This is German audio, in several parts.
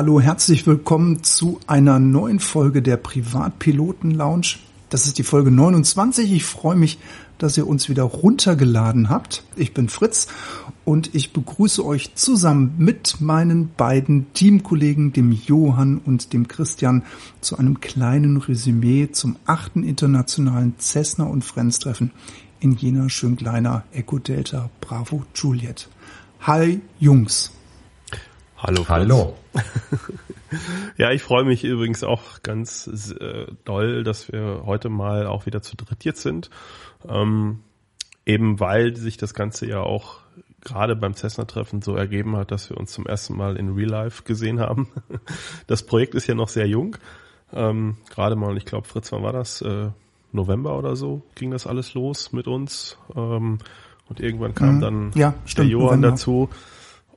Hallo, herzlich willkommen zu einer neuen Folge der Privatpiloten Lounge. Das ist die Folge 29. Ich freue mich, dass ihr uns wieder runtergeladen habt. Ich bin Fritz und ich begrüße euch zusammen mit meinen beiden Teamkollegen, dem Johann und dem Christian, zu einem kleinen Resümee zum achten internationalen Cessna und Friends Treffen in Jena Schönkleiner Echo Delta Bravo Juliet. Hi Jungs. Hallo. Fritz. Hallo. ja, ich freue mich übrigens auch ganz äh, doll, dass wir heute mal auch wieder zu dritt jetzt sind. Ähm, eben weil sich das Ganze ja auch gerade beim Cessna-Treffen so ergeben hat, dass wir uns zum ersten Mal in Real Life gesehen haben. Das Projekt ist ja noch sehr jung. Ähm, gerade mal, ich glaube, Fritz, wann war das? Äh, November oder so ging das alles los mit uns. Ähm, und irgendwann kam mhm. dann ja, stimmt, der Johann November. dazu.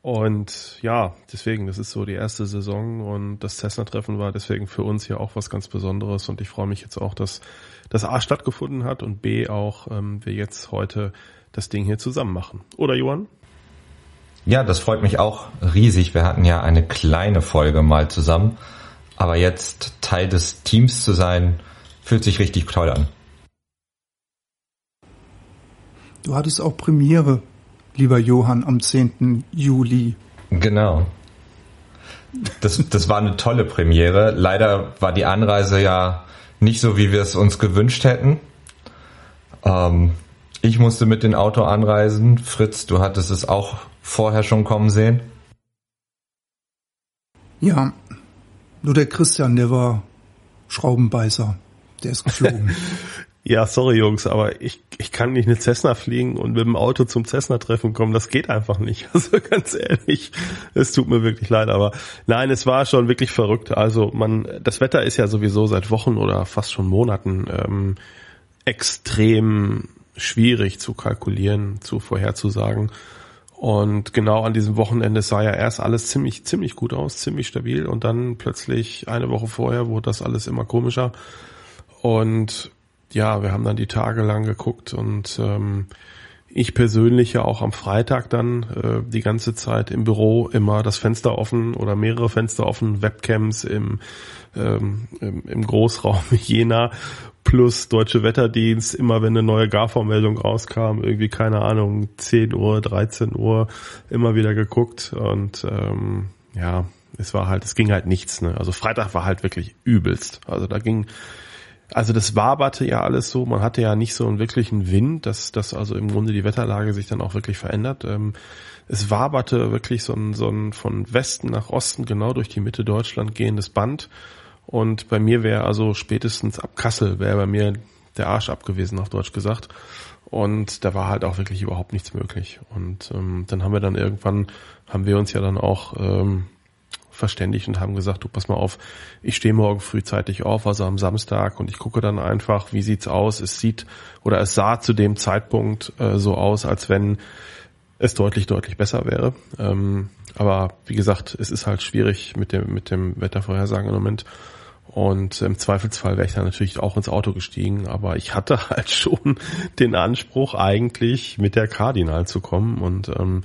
Und ja, deswegen, das ist so die erste Saison und das Cessna-Treffen war deswegen für uns ja auch was ganz Besonderes und ich freue mich jetzt auch, dass das A stattgefunden hat und B auch ähm, wir jetzt heute das Ding hier zusammen machen. Oder Johann? Ja, das freut mich auch riesig. Wir hatten ja eine kleine Folge mal zusammen, aber jetzt Teil des Teams zu sein, fühlt sich richtig toll an. Du hattest auch Premiere lieber Johann, am 10. Juli. Genau. Das, das war eine tolle Premiere. Leider war die Anreise ja nicht so, wie wir es uns gewünscht hätten. Ähm, ich musste mit dem Auto anreisen. Fritz, du hattest es auch vorher schon kommen sehen. Ja, nur der Christian, der war Schraubenbeißer. Der ist geflogen. Ja, sorry Jungs, aber ich, ich kann nicht eine Cessna fliegen und mit dem Auto zum Cessna-Treffen kommen. Das geht einfach nicht. Also ganz ehrlich, es tut mir wirklich leid, aber nein, es war schon wirklich verrückt. Also man, das Wetter ist ja sowieso seit Wochen oder fast schon Monaten ähm, extrem schwierig zu kalkulieren, zu vorherzusagen. Und genau an diesem Wochenende sah ja erst alles ziemlich, ziemlich gut aus, ziemlich stabil und dann plötzlich eine Woche vorher wurde das alles immer komischer. Und ja, wir haben dann die Tage lang geguckt und ähm, ich persönlich ja auch am Freitag dann äh, die ganze Zeit im Büro immer das Fenster offen oder mehrere Fenster offen, Webcams im, ähm, im, Großraum Jena plus Deutsche Wetterdienst, immer wenn eine neue GAV-Meldung rauskam, irgendwie keine Ahnung, 10 Uhr, 13 Uhr, immer wieder geguckt und ähm, ja, es war halt, es ging halt nichts. Ne? Also Freitag war halt wirklich übelst. Also da ging also das waberte ja alles so, man hatte ja nicht so einen wirklichen Wind, dass, dass also im Grunde die Wetterlage sich dann auch wirklich verändert. Ähm, es waberte wirklich so ein, so ein von Westen nach Osten genau durch die Mitte Deutschland gehendes Band. Und bei mir wäre also spätestens ab Kassel wäre bei mir der Arsch abgewesen, auf Deutsch gesagt. Und da war halt auch wirklich überhaupt nichts möglich. Und ähm, dann haben wir dann irgendwann, haben wir uns ja dann auch ähm, verständigt und haben gesagt, du pass mal auf, ich stehe morgen frühzeitig auf, also am Samstag und ich gucke dann einfach, wie sieht's aus. Es sieht oder es sah zu dem Zeitpunkt äh, so aus, als wenn es deutlich, deutlich besser wäre. Ähm, aber wie gesagt, es ist halt schwierig mit dem, mit dem Wettervorhersagen im Moment. Und im Zweifelsfall wäre ich dann natürlich auch ins Auto gestiegen, aber ich hatte halt schon den Anspruch, eigentlich mit der Cardinal zu kommen. Und ähm,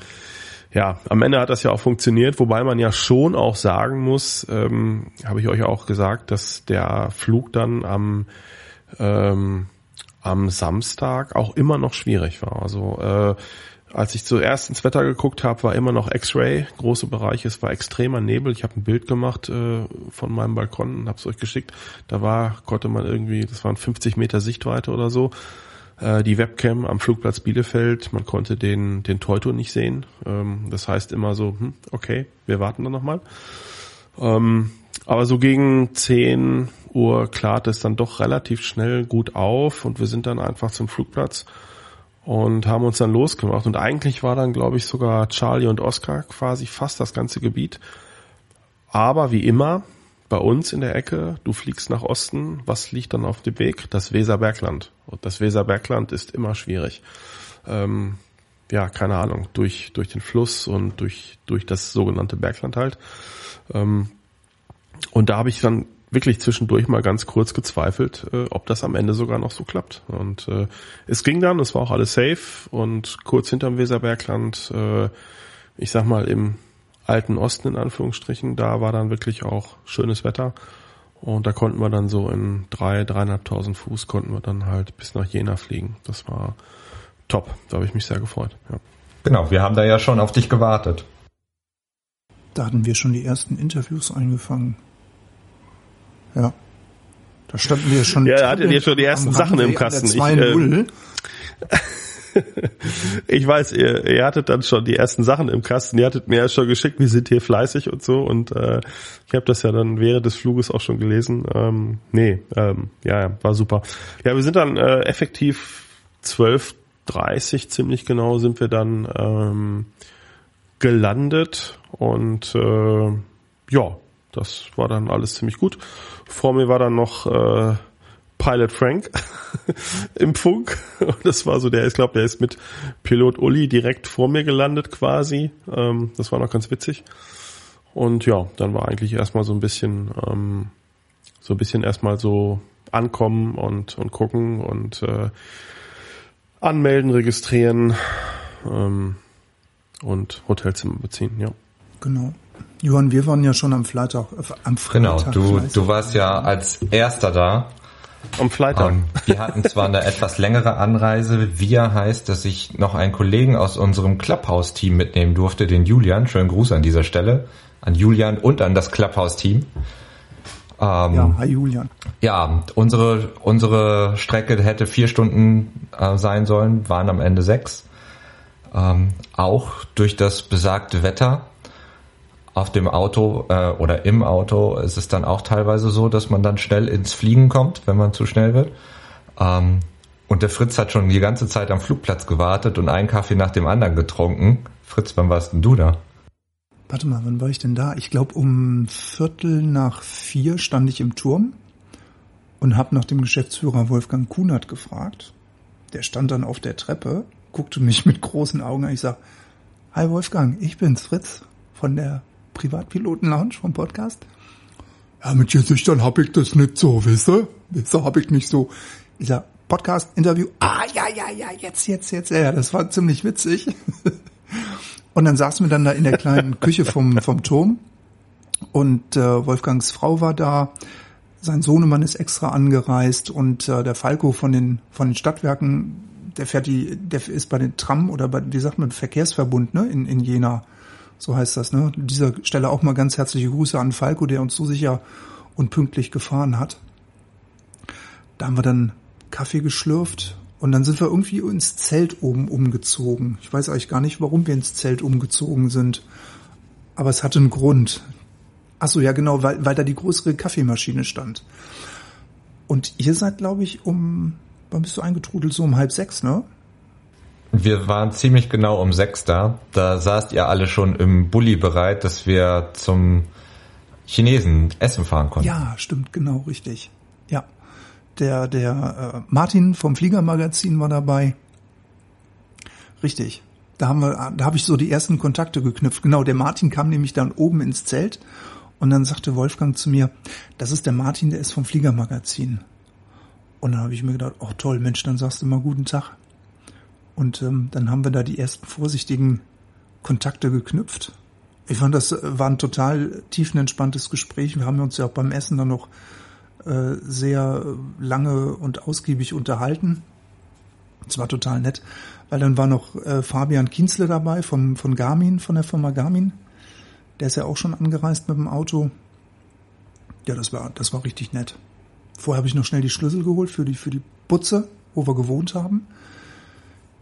ja, am Ende hat das ja auch funktioniert, wobei man ja schon auch sagen muss, ähm, habe ich euch auch gesagt, dass der Flug dann am ähm, am Samstag auch immer noch schwierig war. Also äh, als ich zuerst ins Wetter geguckt habe, war immer noch X-Ray, große Bereiche, es war extremer Nebel. Ich habe ein Bild gemacht äh, von meinem Balkon und habe es euch geschickt. Da war, konnte man irgendwie, das waren 50 Meter Sichtweite oder so äh, die Webcam am Flugplatz Bielefeld, man konnte den, den Teuto nicht sehen. Ähm, das heißt immer so, hm, okay, wir warten dann nochmal. Ähm, aber so gegen 10 Uhr klart es dann doch relativ schnell gut auf und wir sind dann einfach zum Flugplatz und haben uns dann losgemacht. Und eigentlich war dann, glaube ich, sogar Charlie und Oscar quasi fast das ganze Gebiet. Aber wie immer, bei uns in der Ecke, du fliegst nach Osten, was liegt dann auf dem Weg? Das Weserbergland. Und das Weserbergland ist immer schwierig. Ähm, ja, keine Ahnung, durch, durch den Fluss und durch, durch das sogenannte Bergland halt. Ähm, und da habe ich dann wirklich zwischendurch mal ganz kurz gezweifelt, äh, ob das am Ende sogar noch so klappt. Und äh, es ging dann, es war auch alles safe und kurz hinterm Weserbergland, äh, ich sag mal im alten Osten in Anführungsstrichen. Da war dann wirklich auch schönes Wetter. Und da konnten wir dann so in drei, dreieinhalbtausend Fuß konnten wir dann halt bis nach Jena fliegen. Das war top. Da habe ich mich sehr gefreut. Ja. Genau, wir haben da ja schon auf dich gewartet. Da hatten wir schon die ersten Interviews eingefangen. Ja. Da standen wir schon. Ja, da hattet ihr schon die ersten Sachen im Kasten. Ich, äh, ich weiß, ihr, ihr hattet dann schon die ersten Sachen im Kasten. Ihr hattet mir ja schon geschickt, wir sind hier fleißig und so. Und äh, ich habe das ja dann während des Fluges auch schon gelesen. Ähm, nee, ähm, ja, ja, war super. Ja, wir sind dann äh, effektiv 12.30 ziemlich genau sind wir dann ähm, gelandet und äh, ja, das war dann alles ziemlich gut. Vor mir war dann noch äh, Pilot Frank im Funk. Das war so der, ich glaube, der ist mit Pilot Uli direkt vor mir gelandet quasi. Ähm, das war noch ganz witzig. Und ja, dann war eigentlich erstmal so ein bisschen, ähm, so ein bisschen erstmal so ankommen und, und gucken und äh, anmelden, registrieren ähm, und Hotelzimmer beziehen, ja. Genau. Johann, wir waren ja schon am Freitag. Äh, am Freitag genau, du, du warst ja als erster da. Am Freitag. Um, ähm, wir hatten zwar eine etwas längere Anreise. Wir heißt, dass ich noch einen Kollegen aus unserem Clubhouse-Team mitnehmen durfte, den Julian. Schönen Gruß an dieser Stelle. An Julian und an das Clubhouse-Team. Ähm, ja, hi Julian. Ja, unsere, unsere Strecke hätte vier Stunden äh, sein sollen, waren am Ende sechs. Ähm, auch durch das besagte Wetter auf dem Auto äh, oder im Auto ist es dann auch teilweise so, dass man dann schnell ins Fliegen kommt, wenn man zu schnell wird. Ähm, und der Fritz hat schon die ganze Zeit am Flugplatz gewartet und einen Kaffee nach dem anderen getrunken. Fritz, wann warst denn du da? Warte mal, wann war ich denn da? Ich glaube, um Viertel nach vier stand ich im Turm und habe nach dem Geschäftsführer Wolfgang Kunert gefragt. Der stand dann auf der Treppe, guckte mich mit großen Augen an. Ich sag, Hi Wolfgang, ich bin's, Fritz von der Privatpiloten-Lounge vom Podcast. Ja, mit Gesichtern hab ich das nicht so, wisst ihr? Das hab ich nicht so. Dieser Podcast-Interview, ah, ja, ja, ja, jetzt, jetzt, jetzt, ja, das war ziemlich witzig. Und dann saßen wir dann da in der kleinen Küche vom, vom Turm und äh, Wolfgangs Frau war da, sein Sohnemann ist extra angereist und äh, der Falco von den, von den Stadtwerken, der fährt die, der ist bei den Tram oder bei, wie sagt man, Verkehrsverbund, ne, in, in Jena so heißt das, ne? An dieser Stelle auch mal ganz herzliche Grüße an Falco, der uns so sicher und pünktlich gefahren hat. Da haben wir dann Kaffee geschlürft und dann sind wir irgendwie ins Zelt oben umgezogen. Ich weiß eigentlich gar nicht, warum wir ins Zelt umgezogen sind. Aber es hatte einen Grund. Ach so, ja genau, weil, weil da die größere Kaffeemaschine stand. Und ihr seid, glaube ich, um, wann bist du eingetrudelt? So um halb sechs, ne? Wir waren ziemlich genau um sechs da. Da saßt ihr alle schon im Bulli bereit, dass wir zum Chinesen essen fahren konnten. Ja, stimmt, genau, richtig. Ja. Der, der äh, Martin vom Fliegermagazin war dabei. Richtig. Da haben wir, da habe ich so die ersten Kontakte geknüpft. Genau, der Martin kam nämlich dann oben ins Zelt und dann sagte Wolfgang zu mir, das ist der Martin, der ist vom Fliegermagazin. Und dann habe ich mir gedacht, oh toll, Mensch, dann sagst du mal guten Tag. Und ähm, dann haben wir da die ersten vorsichtigen Kontakte geknüpft. Ich fand, das äh, war ein total tiefenentspanntes Gespräch. Wir haben uns ja auch beim Essen dann noch äh, sehr lange und ausgiebig unterhalten. Es war total nett, weil dann war noch äh, Fabian Kienzle dabei vom, von Garmin, von der Firma Garmin. Der ist ja auch schon angereist mit dem Auto. Ja, das war, das war richtig nett. Vorher habe ich noch schnell die Schlüssel geholt für die, für die Butze, wo wir gewohnt haben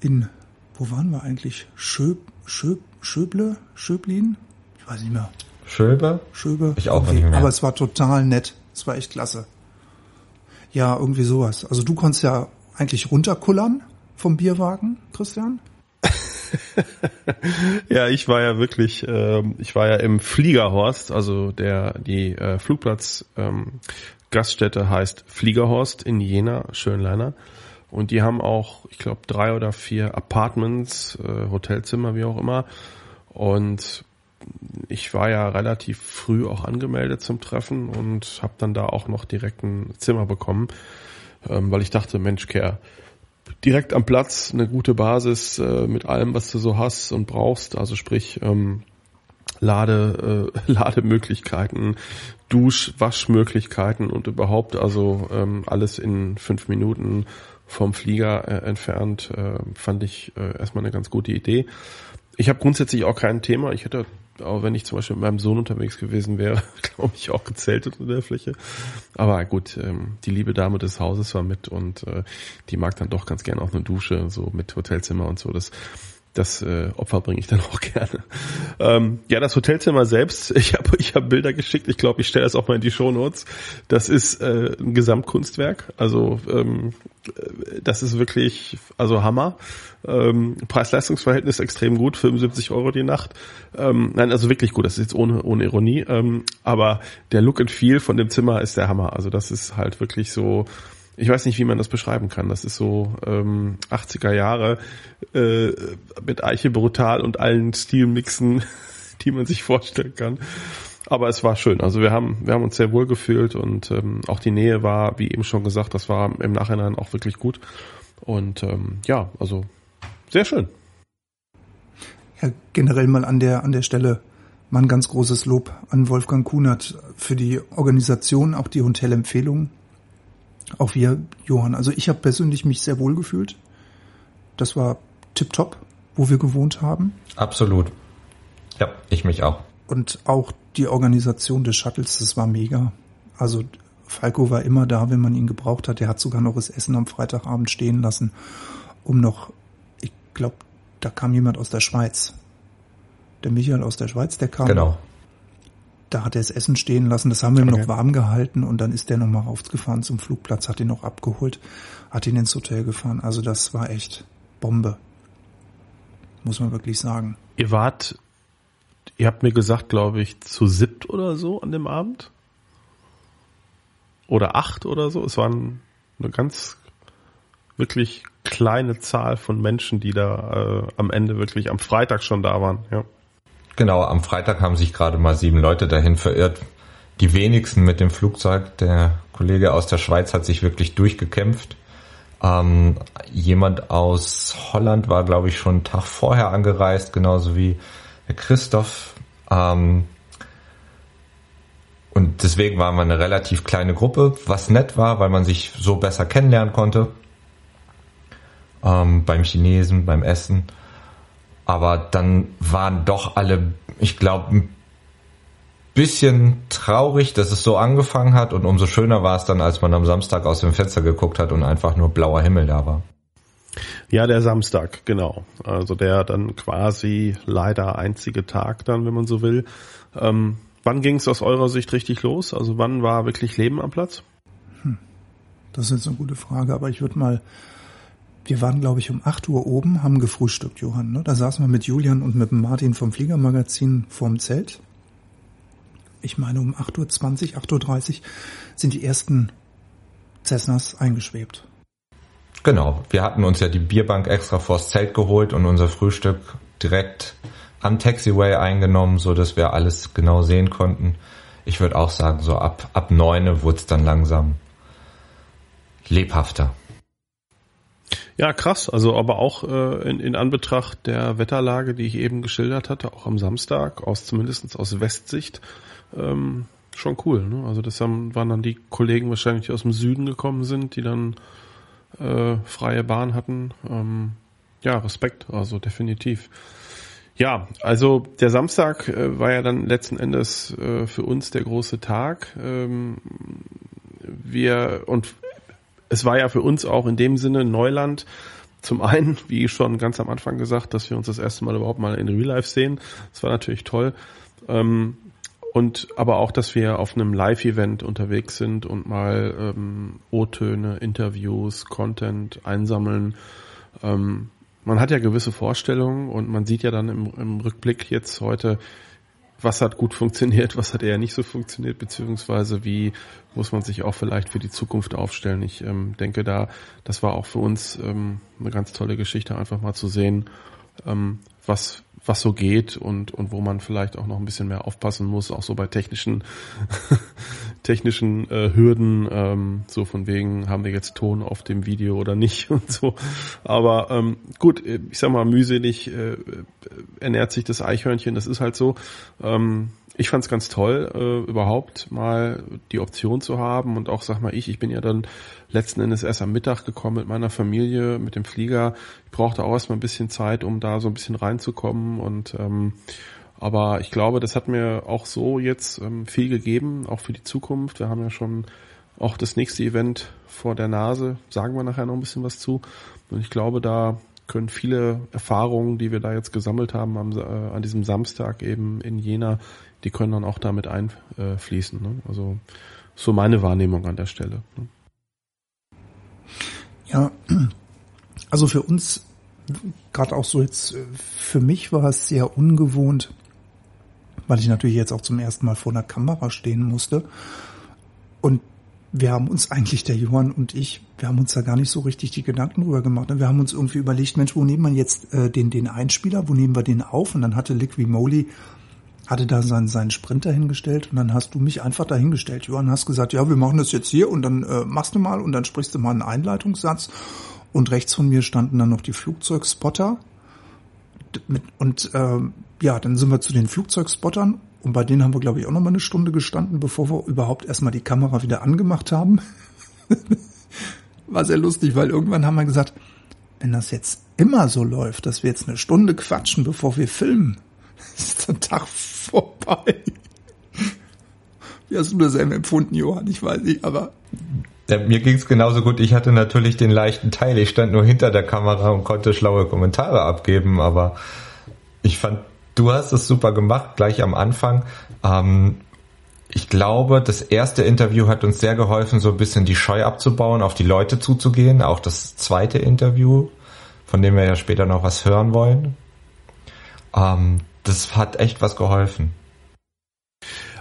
in, wo waren wir eigentlich? Schöb, Schöb, Schöble, Schöblin? Ich weiß nicht mehr. Schöbe? Schöbe. Ich auch okay. nicht mehr. Aber es war total nett. Es war echt klasse. Ja, irgendwie sowas. Also du konntest ja eigentlich runterkullern vom Bierwagen, Christian? ja, ich war ja wirklich, äh, ich war ja im Fliegerhorst, also der die äh, Flugplatz ähm, Gaststätte heißt Fliegerhorst in Jena, Schönleiner. Und die haben auch, ich glaube, drei oder vier Apartments, äh, Hotelzimmer, wie auch immer. Und ich war ja relativ früh auch angemeldet zum Treffen und habe dann da auch noch direkt ein Zimmer bekommen, ähm, weil ich dachte, Mensch, Kerr, direkt am Platz eine gute Basis äh, mit allem, was du so hast und brauchst. Also sprich ähm, Lade, äh, Lademöglichkeiten, Dusch, Waschmöglichkeiten und überhaupt also ähm, alles in fünf Minuten vom Flieger äh, entfernt, äh, fand ich äh, erstmal eine ganz gute Idee. Ich habe grundsätzlich auch kein Thema. Ich hätte, auch wenn ich zum Beispiel mit meinem Sohn unterwegs gewesen wäre, glaube ich, auch gezeltet in der Fläche. Aber gut, ähm, die liebe Dame des Hauses war mit und äh, die mag dann doch ganz gerne auch eine Dusche, so mit Hotelzimmer und so. Das das äh, Opfer bringe ich dann auch gerne. Ähm, ja, das Hotelzimmer selbst, ich habe ich hab Bilder geschickt, ich glaube, ich stelle das auch mal in die Shownotes. Das ist äh, ein Gesamtkunstwerk, also ähm, das ist wirklich, also Hammer. Ähm, Preis-Leistungs-Verhältnis extrem gut, 75 Euro die Nacht. Ähm, nein, also wirklich gut, das ist jetzt ohne, ohne Ironie. Ähm, aber der Look and Feel von dem Zimmer ist der Hammer. Also das ist halt wirklich so, ich weiß nicht, wie man das beschreiben kann. Das ist so ähm, 80er Jahre äh, mit Eiche brutal und allen Stilmixen, die man sich vorstellen kann. Aber es war schön. Also wir haben, wir haben uns sehr wohl gefühlt und ähm, auch die Nähe war, wie eben schon gesagt, das war im Nachhinein auch wirklich gut. Und ähm, ja, also sehr schön. Ja, generell mal an der an der Stelle mal ein ganz großes Lob an Wolfgang Kunert für die Organisation, auch die Hotelempfehlungen auch wir, Johann. Also ich habe persönlich mich sehr wohl gefühlt. Das war tipptopp, wo wir gewohnt haben. Absolut. Ja, ich mich auch. Und auch die Organisation des Shuttles, das war mega. Also Falco war immer da, wenn man ihn gebraucht hat. Er hat sogar noch das Essen am Freitagabend stehen lassen, um noch, ich glaube, da kam jemand aus der Schweiz. Der Michael aus der Schweiz, der kam. Genau da hat er das Essen stehen lassen, das haben wir ihm okay. noch warm gehalten und dann ist der nochmal rausgefahren zum Flugplatz, hat ihn noch abgeholt, hat ihn ins Hotel gefahren. Also das war echt Bombe. Muss man wirklich sagen. Ihr wart, ihr habt mir gesagt, glaube ich, zu siebt oder so an dem Abend? Oder acht oder so. Es waren eine ganz wirklich kleine Zahl von Menschen, die da äh, am Ende wirklich am Freitag schon da waren. Ja. Genau, am Freitag haben sich gerade mal sieben Leute dahin verirrt. Die wenigsten mit dem Flugzeug. Der Kollege aus der Schweiz hat sich wirklich durchgekämpft. Ähm, jemand aus Holland war, glaube ich, schon einen Tag vorher angereist, genauso wie der Christoph. Ähm, und deswegen waren wir eine relativ kleine Gruppe, was nett war, weil man sich so besser kennenlernen konnte. Ähm, beim Chinesen, beim Essen. Aber dann waren doch alle, ich glaube, ein bisschen traurig, dass es so angefangen hat und umso schöner war es dann, als man am Samstag aus dem Fenster geguckt hat und einfach nur blauer Himmel da war. Ja, der Samstag, genau. Also der dann quasi leider einzige Tag dann, wenn man so will. Ähm, wann ging es aus eurer Sicht richtig los? Also wann war wirklich Leben am Platz? Hm. Das ist jetzt eine gute Frage, aber ich würde mal wir waren, glaube ich, um 8 Uhr oben, haben gefrühstückt, Johann. Ne? Da saßen wir mit Julian und mit Martin vom Fliegermagazin vorm Zelt. Ich meine, um 8.20 Uhr, 8.30 Uhr sind die ersten Cessnas eingeschwebt. Genau, wir hatten uns ja die Bierbank extra vors Zelt geholt und unser Frühstück direkt am Taxiway eingenommen, so dass wir alles genau sehen konnten. Ich würde auch sagen, so ab, ab neune wurde es dann langsam lebhafter. Ja, krass. Also aber auch äh, in, in Anbetracht der Wetterlage, die ich eben geschildert hatte, auch am Samstag, aus zumindest aus Westsicht, ähm, schon cool. Ne? Also das haben, waren dann die Kollegen wahrscheinlich, die aus dem Süden gekommen sind, die dann äh, freie Bahn hatten. Ähm, ja, Respekt, also definitiv. Ja, also der Samstag äh, war ja dann letzten Endes äh, für uns der große Tag. Ähm, wir und es war ja für uns auch in dem Sinne Neuland. Zum einen, wie schon ganz am Anfang gesagt, dass wir uns das erste Mal überhaupt mal in Real Life sehen. Das war natürlich toll. Ähm, und aber auch, dass wir auf einem Live-Event unterwegs sind und mal ähm, O-Töne, Interviews, Content einsammeln. Ähm, man hat ja gewisse Vorstellungen und man sieht ja dann im, im Rückblick jetzt heute, was hat gut funktioniert, was hat eher nicht so funktioniert, beziehungsweise wie muss man sich auch vielleicht für die Zukunft aufstellen. Ich ähm, denke da, das war auch für uns ähm, eine ganz tolle Geschichte, einfach mal zu sehen, ähm, was was so geht und, und wo man vielleicht auch noch ein bisschen mehr aufpassen muss, auch so bei technischen, technischen äh, Hürden, ähm, so von wegen, haben wir jetzt Ton auf dem Video oder nicht und so. Aber ähm, gut, ich sag mal, mühselig äh, ernährt sich das Eichhörnchen, das ist halt so. Ähm, ich fand es ganz toll, äh, überhaupt mal die Option zu haben und auch, sag mal, ich, ich bin ja dann letzten Endes erst am Mittag gekommen mit meiner Familie, mit dem Flieger. Ich brauchte auch erstmal ein bisschen Zeit, um da so ein bisschen reinzukommen und ähm, aber ich glaube, das hat mir auch so jetzt ähm, viel gegeben, auch für die Zukunft. Wir haben ja schon auch das nächste Event vor der Nase, sagen wir nachher noch ein bisschen was zu. Und ich glaube, da können viele Erfahrungen, die wir da jetzt gesammelt haben am, äh, an diesem Samstag eben in Jena, die können dann auch damit einfließen. Ne? Also so meine Wahrnehmung an der Stelle. Ne? Ja, also für uns, gerade auch so jetzt, für mich war es sehr ungewohnt, weil ich natürlich jetzt auch zum ersten Mal vor einer Kamera stehen musste. Und wir haben uns eigentlich, der Johann und ich, wir haben uns da gar nicht so richtig die Gedanken drüber gemacht. Wir haben uns irgendwie überlegt, Mensch, wo nehmen wir jetzt äh, den, den Einspieler, wo nehmen wir den auf? Und dann hatte Liqui Moly, hatte da seinen, seinen Sprinter hingestellt und dann hast du mich einfach dahingestellt, Johann, hast gesagt, ja, wir machen das jetzt hier und dann äh, machst du mal und dann sprichst du mal einen Einleitungssatz und rechts von mir standen dann noch die Flugzeugspotter und äh, ja, dann sind wir zu den Flugzeugspottern und bei denen haben wir, glaube ich, auch noch mal eine Stunde gestanden, bevor wir überhaupt erstmal die Kamera wieder angemacht haben. War sehr lustig, weil irgendwann haben wir gesagt, wenn das jetzt immer so läuft, dass wir jetzt eine Stunde quatschen, bevor wir filmen, ist der Tag vorbei. Wie hast du das denn empfunden, Johann? Ich weiß nicht, aber. Ja, mir ging's genauso gut. Ich hatte natürlich den leichten Teil. Ich stand nur hinter der Kamera und konnte schlaue Kommentare abgeben, aber ich fand Du hast es super gemacht, gleich am Anfang. Ähm, ich glaube, das erste Interview hat uns sehr geholfen, so ein bisschen die Scheu abzubauen, auf die Leute zuzugehen. Auch das zweite Interview, von dem wir ja später noch was hören wollen. Ähm, das hat echt was geholfen.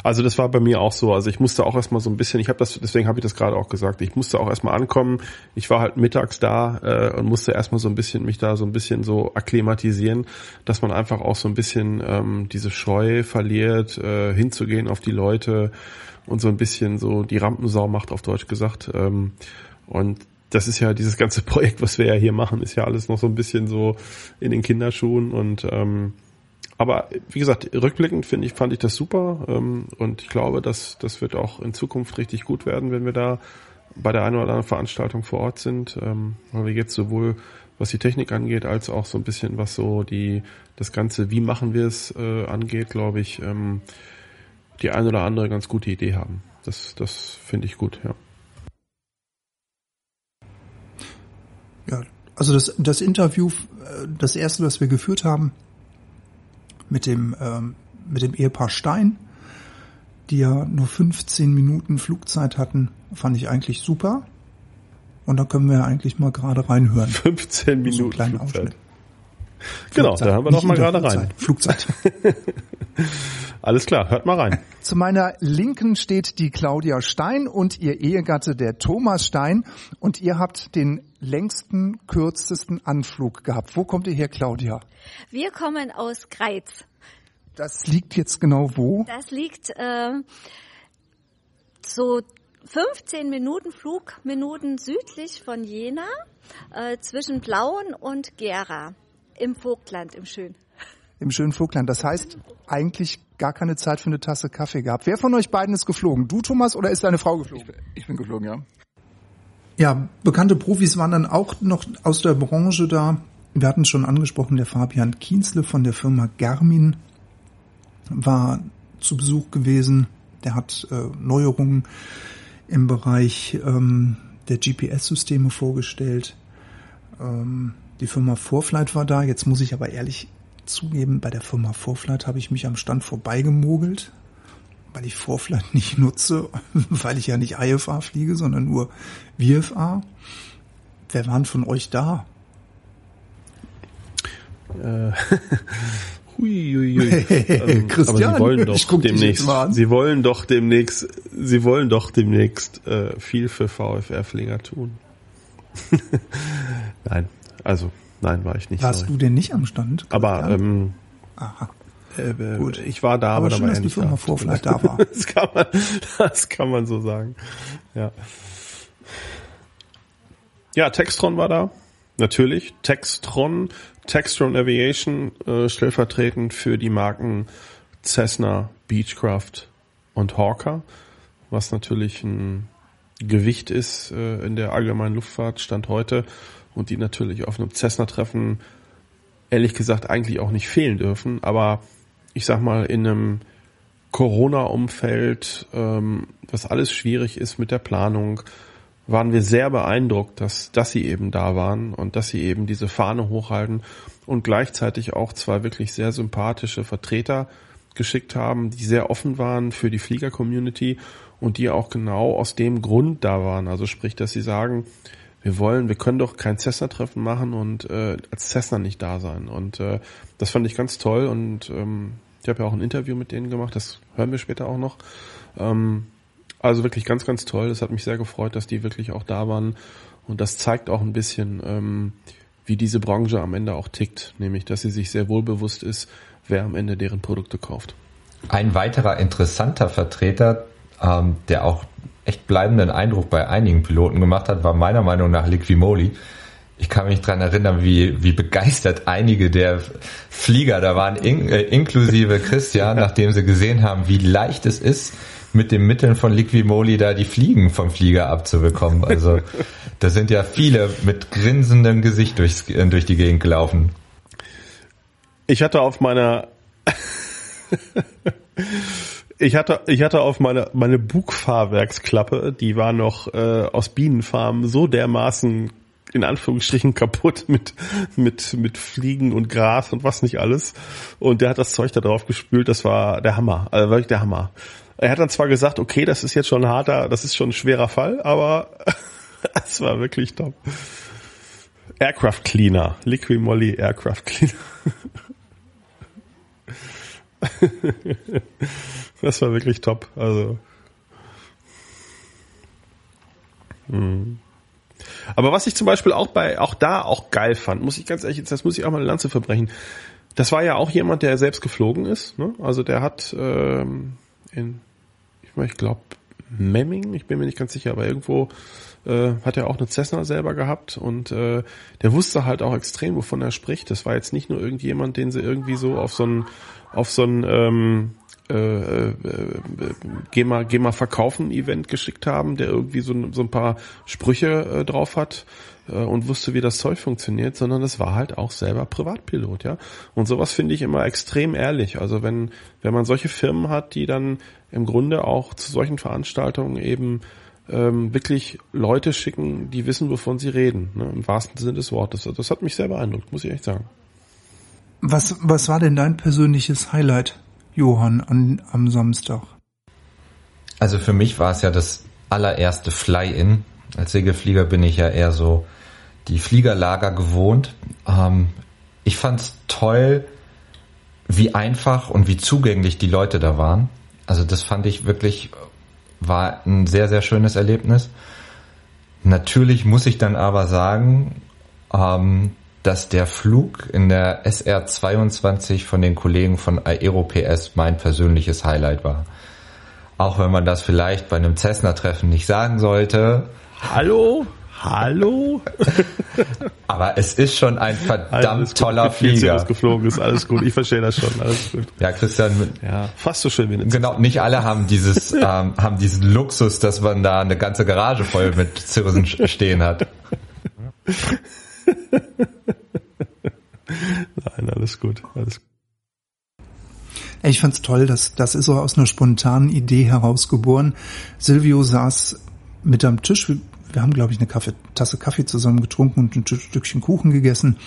Also das war bei mir auch so. Also ich musste auch erstmal so ein bisschen, ich habe das, deswegen habe ich das gerade auch gesagt, ich musste auch erstmal ankommen. Ich war halt mittags da äh, und musste erstmal so ein bisschen mich da so ein bisschen so akklimatisieren, dass man einfach auch so ein bisschen ähm, diese Scheu verliert, äh, hinzugehen auf die Leute und so ein bisschen so die Rampensau macht, auf Deutsch gesagt. Ähm, und das ist ja dieses ganze Projekt, was wir ja hier machen, ist ja alles noch so ein bisschen so in den Kinderschuhen und ähm, aber wie gesagt, rückblickend finde ich, fand ich das super ähm, und ich glaube, dass das wird auch in Zukunft richtig gut werden, wenn wir da bei der einen oder anderen Veranstaltung vor Ort sind, ähm, weil wir jetzt sowohl was die Technik angeht, als auch so ein bisschen was so die das ganze, wie machen wir es äh, angeht, glaube ich, ähm, die eine oder andere ganz gute Idee haben. Das, das finde ich gut, ja. Ja, also das, das Interview, äh, das erste, was wir geführt haben, mit dem, ähm, mit dem Ehepaar Stein, die ja nur 15 Minuten Flugzeit hatten, fand ich eigentlich super. Und da können wir eigentlich mal gerade reinhören. 15 Minuten so kleinen Ausschnitt. Genau, da haben wir doch mal gerade rein. Flugzeit. Alles klar, hört mal rein. Zu meiner Linken steht die Claudia Stein und ihr Ehegatte der Thomas Stein und ihr habt den längsten, kürzesten Anflug gehabt. Wo kommt ihr her, Claudia? Wir kommen aus Greiz. Das liegt jetzt genau wo? Das liegt äh, so 15 Minuten Flugminuten südlich von Jena äh, zwischen Blauen und Gera im Vogtland, im Schön. Im schönen Vogtland. Das heißt, eigentlich gar keine Zeit für eine Tasse Kaffee gehabt. Wer von euch beiden ist geflogen? Du, Thomas, oder ist deine Frau geflogen? Ich bin, ich bin geflogen, ja. Ja, bekannte Profis waren dann auch noch aus der Branche da. Wir hatten schon angesprochen, der Fabian Kienzle von der Firma Garmin war zu Besuch gewesen. Der hat äh, Neuerungen im Bereich ähm, der GPS-Systeme vorgestellt. Ähm, die Firma Vorflight war da. Jetzt muss ich aber ehrlich zugeben, bei der Firma Vorflight habe ich mich am Stand vorbeigemogelt, weil ich Vorflight nicht nutze, weil ich ja nicht IFA fliege, sondern nur VFA. Wer waren von euch da? Äh, ähm, Christian, aber sie wollen doch demnächst, sie wollen doch demnächst, sie wollen doch demnächst äh, viel für VfR-Flinger tun. Nein, also Nein, war ich nicht. Warst sorry. du denn nicht am Stand? Aber ähm, Aha. Äh, Gut. Ich war da, aber, aber schön, da war dass Firma da. Vorflight da war. Das kann man, das kann man so sagen. Ja. Ja, Textron war da. Natürlich. Textron, Textron Aviation, äh, stellvertretend für die Marken Cessna, Beechcraft und Hawker, was natürlich ein Gewicht ist äh, in der allgemeinen Luftfahrt Stand heute und die natürlich auf einem Cessna-Treffen ehrlich gesagt eigentlich auch nicht fehlen dürfen. Aber ich sag mal, in einem Corona-Umfeld, ähm, was alles schwierig ist mit der Planung, waren wir sehr beeindruckt, dass, dass sie eben da waren und dass sie eben diese Fahne hochhalten und gleichzeitig auch zwei wirklich sehr sympathische Vertreter geschickt haben, die sehr offen waren für die Flieger-Community und die auch genau aus dem Grund da waren. Also sprich, dass sie sagen, wir wollen, wir können doch kein Cessna-Treffen machen und äh, als Cessna nicht da sein. Und äh, das fand ich ganz toll und ähm, ich habe ja auch ein Interview mit denen gemacht, das hören wir später auch noch. Ähm, also wirklich ganz, ganz toll. Es hat mich sehr gefreut, dass die wirklich auch da waren. Und das zeigt auch ein bisschen, ähm, wie diese Branche am Ende auch tickt. Nämlich, dass sie sich sehr wohl bewusst ist, wer am Ende deren Produkte kauft. Ein weiterer interessanter Vertreter, ähm, der auch echt bleibenden Eindruck bei einigen Piloten gemacht hat, war meiner Meinung nach Liquimoli. Ich kann mich dran erinnern, wie, wie begeistert einige der Flieger da waren, in, äh, inklusive Christian, nachdem sie gesehen haben, wie leicht es ist, mit den Mitteln von Liquimoli da die Fliegen vom Flieger abzubekommen. Also da sind ja viele mit grinsendem Gesicht durchs, äh, durch die Gegend gelaufen. Ich hatte auf meiner ich hatte ich hatte auf meine meine Bugfahrwerksklappe, die war noch äh, aus Bienenfarmen so dermaßen in Anführungsstrichen kaputt mit mit mit Fliegen und Gras und was nicht alles und der hat das Zeug da drauf gespült, das war der Hammer, also wirklich der Hammer. Er hat dann zwar gesagt, okay, das ist jetzt schon ein harter, das ist schon ein schwerer Fall, aber es war wirklich top. Aircraft Cleaner, Liquid Molly Aircraft Cleaner. das war wirklich top. Also. Hm. Aber was ich zum Beispiel auch bei, auch da auch geil fand, muss ich ganz ehrlich, das muss ich auch mal eine Lanze verbrechen. Das war ja auch jemand, der selbst geflogen ist. Ne? Also der hat ähm, in, ich, ich glaube, Memming, ich bin mir nicht ganz sicher, aber irgendwo äh, hat er auch eine Cessna selber gehabt und äh, der wusste halt auch extrem, wovon er spricht. Das war jetzt nicht nur irgendjemand, den sie irgendwie so auf so ein auf so ein ähm, äh, äh, geh mal geh mal verkaufen Event geschickt haben, der irgendwie so, so ein paar Sprüche äh, drauf hat äh, und wusste, wie das Zeug funktioniert, sondern es war halt auch selber Privatpilot, ja. Und sowas finde ich immer extrem ehrlich. Also wenn wenn man solche Firmen hat, die dann im Grunde auch zu solchen Veranstaltungen eben ähm, wirklich Leute schicken, die wissen, wovon sie reden, ne, im wahrsten Sinne des Wortes. Das hat mich sehr beeindruckt, muss ich echt sagen. Was, was war denn dein persönliches Highlight, Johann, an, am Samstag? Also für mich war es ja das allererste Fly-In. Als Segelflieger bin ich ja eher so die Fliegerlager gewohnt. Ähm, ich fand es toll, wie einfach und wie zugänglich die Leute da waren. Also das fand ich wirklich, war ein sehr, sehr schönes Erlebnis. Natürlich muss ich dann aber sagen, ähm, dass der Flug in der SR22 von den Kollegen von AeroPS mein persönliches Highlight war. Auch wenn man das vielleicht bei einem Cessna-Treffen nicht sagen sollte. Hallo? Hallo? Aber es ist schon ein verdammt toller Flieger. geflogen ist, alles gut. Ich verstehe das schon, alles gut. Ja, Christian. Ja, fast so schön wie eine Genau, nicht alle haben dieses, ähm, haben diesen Luxus, dass man da eine ganze Garage voll mit Zirsen stehen hat. Nein, alles gut, alles gut. Ich fand's toll, dass das ist so aus einer spontanen Idee herausgeboren. Silvio saß mit am Tisch. Wir haben, glaube ich, eine Kaffee, Tasse Kaffee zusammen getrunken und ein Stückchen Kuchen gegessen.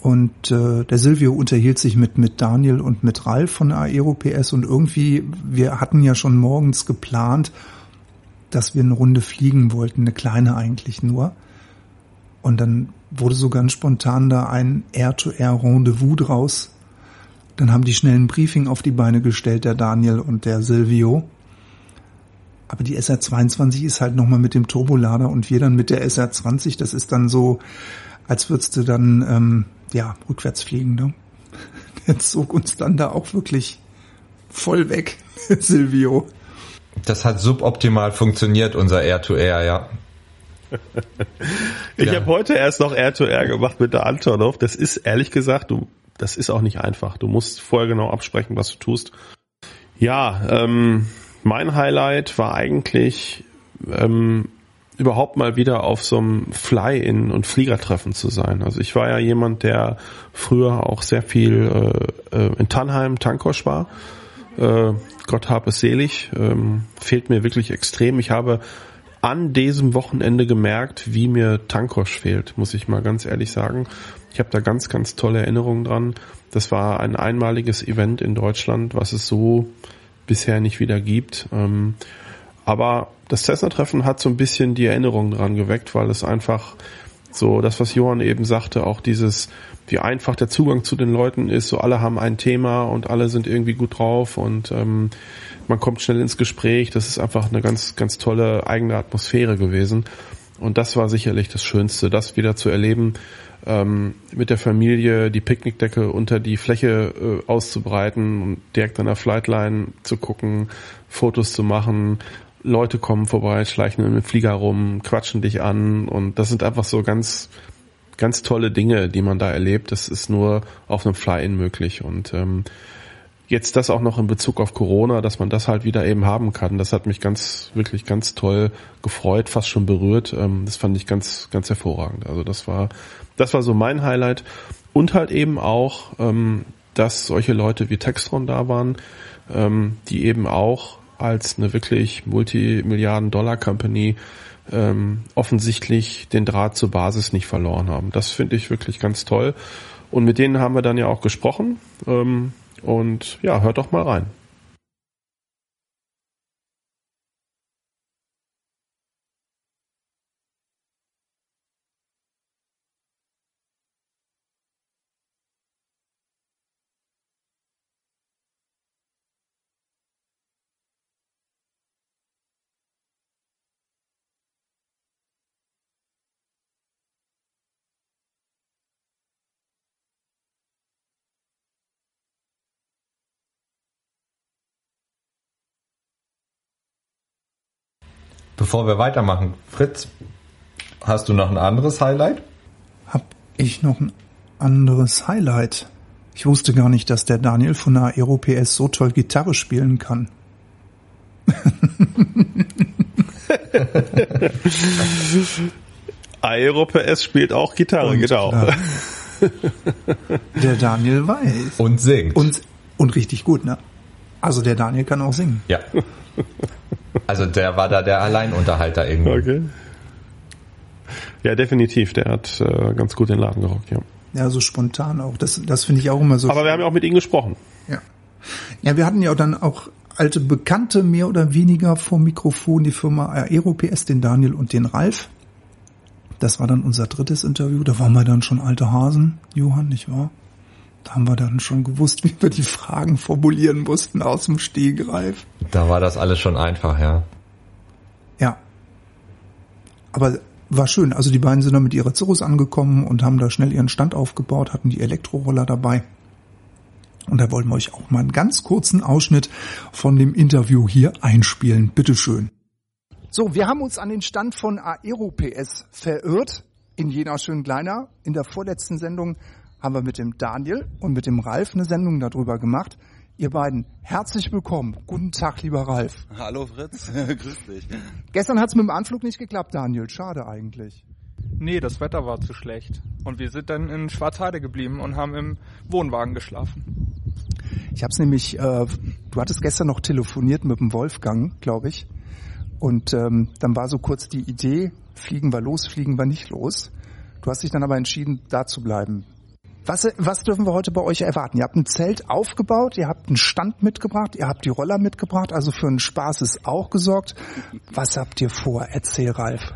Und äh, der Silvio unterhielt sich mit mit Daniel und mit Ralf von Aero PS und irgendwie wir hatten ja schon morgens geplant, dass wir eine Runde fliegen wollten, eine kleine eigentlich nur. Und dann wurde so ganz spontan da ein Air-to-Air-Rendezvous draus. Dann haben die schnell ein Briefing auf die Beine gestellt, der Daniel und der Silvio. Aber die SR22 ist halt nochmal mit dem Turbolader und wir dann mit der SR20. Das ist dann so, als würdest du dann ähm, ja rückwärts fliegen. Ne? der zog uns dann da auch wirklich voll weg, Silvio. Das hat suboptimal funktioniert, unser Air-to-Air, ja. Ich ja. habe heute erst noch Air-to-Air gemacht mit der Antonov. Das ist ehrlich gesagt, du, das ist auch nicht einfach. Du musst vorher genau absprechen, was du tust. Ja, ähm, mein Highlight war eigentlich ähm, überhaupt mal wieder auf so einem Fly-In und Fliegertreffen zu sein. Also ich war ja jemand, der früher auch sehr viel äh, äh in Tannheim, Tankosch war. Äh, Gott hab es selig. Ähm, fehlt mir wirklich extrem. Ich habe an diesem Wochenende gemerkt, wie mir Tankosch fehlt, muss ich mal ganz ehrlich sagen. Ich habe da ganz, ganz tolle Erinnerungen dran. Das war ein einmaliges Event in Deutschland, was es so bisher nicht wieder gibt. Ähm, aber das Cessna-Treffen hat so ein bisschen die Erinnerung dran geweckt, weil es einfach so, das was Johann eben sagte, auch dieses, wie einfach der Zugang zu den Leuten ist, so alle haben ein Thema und alle sind irgendwie gut drauf und ähm, man kommt schnell ins Gespräch. Das ist einfach eine ganz, ganz tolle eigene Atmosphäre gewesen. Und das war sicherlich das Schönste, das wieder zu erleben, ähm, mit der Familie die Picknickdecke unter die Fläche äh, auszubreiten und direkt an der Flightline zu gucken, Fotos zu machen. Leute kommen vorbei, schleichen in den Flieger rum, quatschen dich an und das sind einfach so ganz, ganz tolle Dinge, die man da erlebt. Das ist nur auf einem Fly-In möglich und ähm, jetzt das auch noch in Bezug auf Corona, dass man das halt wieder eben haben kann. Das hat mich ganz, wirklich ganz toll gefreut, fast schon berührt. Ähm, das fand ich ganz, ganz hervorragend. Also das war, das war so mein Highlight. Und halt eben auch, ähm, dass solche Leute wie Textron da waren, ähm, die eben auch als eine wirklich Multimilliarden-Dollar-Company offensichtlich den Draht zur Basis nicht verloren haben. Das finde ich wirklich ganz toll. Und mit denen haben wir dann ja auch gesprochen. Und ja, hört doch mal rein. Bevor wir weitermachen, Fritz, hast du noch ein anderes Highlight? Hab ich noch ein anderes Highlight? Ich wusste gar nicht, dass der Daniel von der Aero-PS so toll Gitarre spielen kann. Aero-PS spielt auch Gitarre, und genau. Der Daniel weiß. Und singt. Und, und richtig gut, ne? Also der Daniel kann auch singen. Ja. Also der war da der Alleinunterhalter irgendwie. Okay. Ja, definitiv. Der hat äh, ganz gut den Laden gerockt, ja. Ja, so spontan auch. Das, das finde ich auch immer so. Aber schön. wir haben ja auch mit ihm gesprochen. Ja. Ja, wir hatten ja dann auch alte Bekannte mehr oder weniger vom Mikrofon, die Firma Aero-PS, den Daniel und den Ralf. Das war dann unser drittes Interview. Da waren wir dann schon alte Hasen, Johann, nicht wahr? Da haben wir dann schon gewusst, wie wir die Fragen formulieren mussten aus dem Stehgreif. Da war das alles schon einfach, ja. Ja. Aber war schön. Also die beiden sind dann mit ihrer Cirrus angekommen und haben da schnell ihren Stand aufgebaut, hatten die Elektroroller dabei. Und da wollten wir euch auch mal einen ganz kurzen Ausschnitt von dem Interview hier einspielen. Bitteschön. So, wir haben uns an den Stand von Aero-PS verirrt in Jena Schöngleiner. In der vorletzten Sendung haben wir mit dem Daniel und mit dem Ralf eine Sendung darüber gemacht. Ihr beiden, herzlich willkommen. Guten Tag, lieber Ralf. Hallo Fritz, grüß dich. Gestern hat es mit dem Anflug nicht geklappt, Daniel. Schade eigentlich. Nee, das Wetter war zu schlecht. Und wir sind dann in Schwarzheide geblieben und haben im Wohnwagen geschlafen. Ich habe es nämlich, äh, du hattest gestern noch telefoniert mit dem Wolfgang, glaube ich. Und ähm, dann war so kurz die Idee, fliegen wir los, fliegen wir nicht los. Du hast dich dann aber entschieden, da zu bleiben. Was, was dürfen wir heute bei euch erwarten? Ihr habt ein Zelt aufgebaut, ihr habt einen Stand mitgebracht, ihr habt die Roller mitgebracht, also für einen Spaß ist auch gesorgt. Was habt ihr vor? Erzähl, Ralf.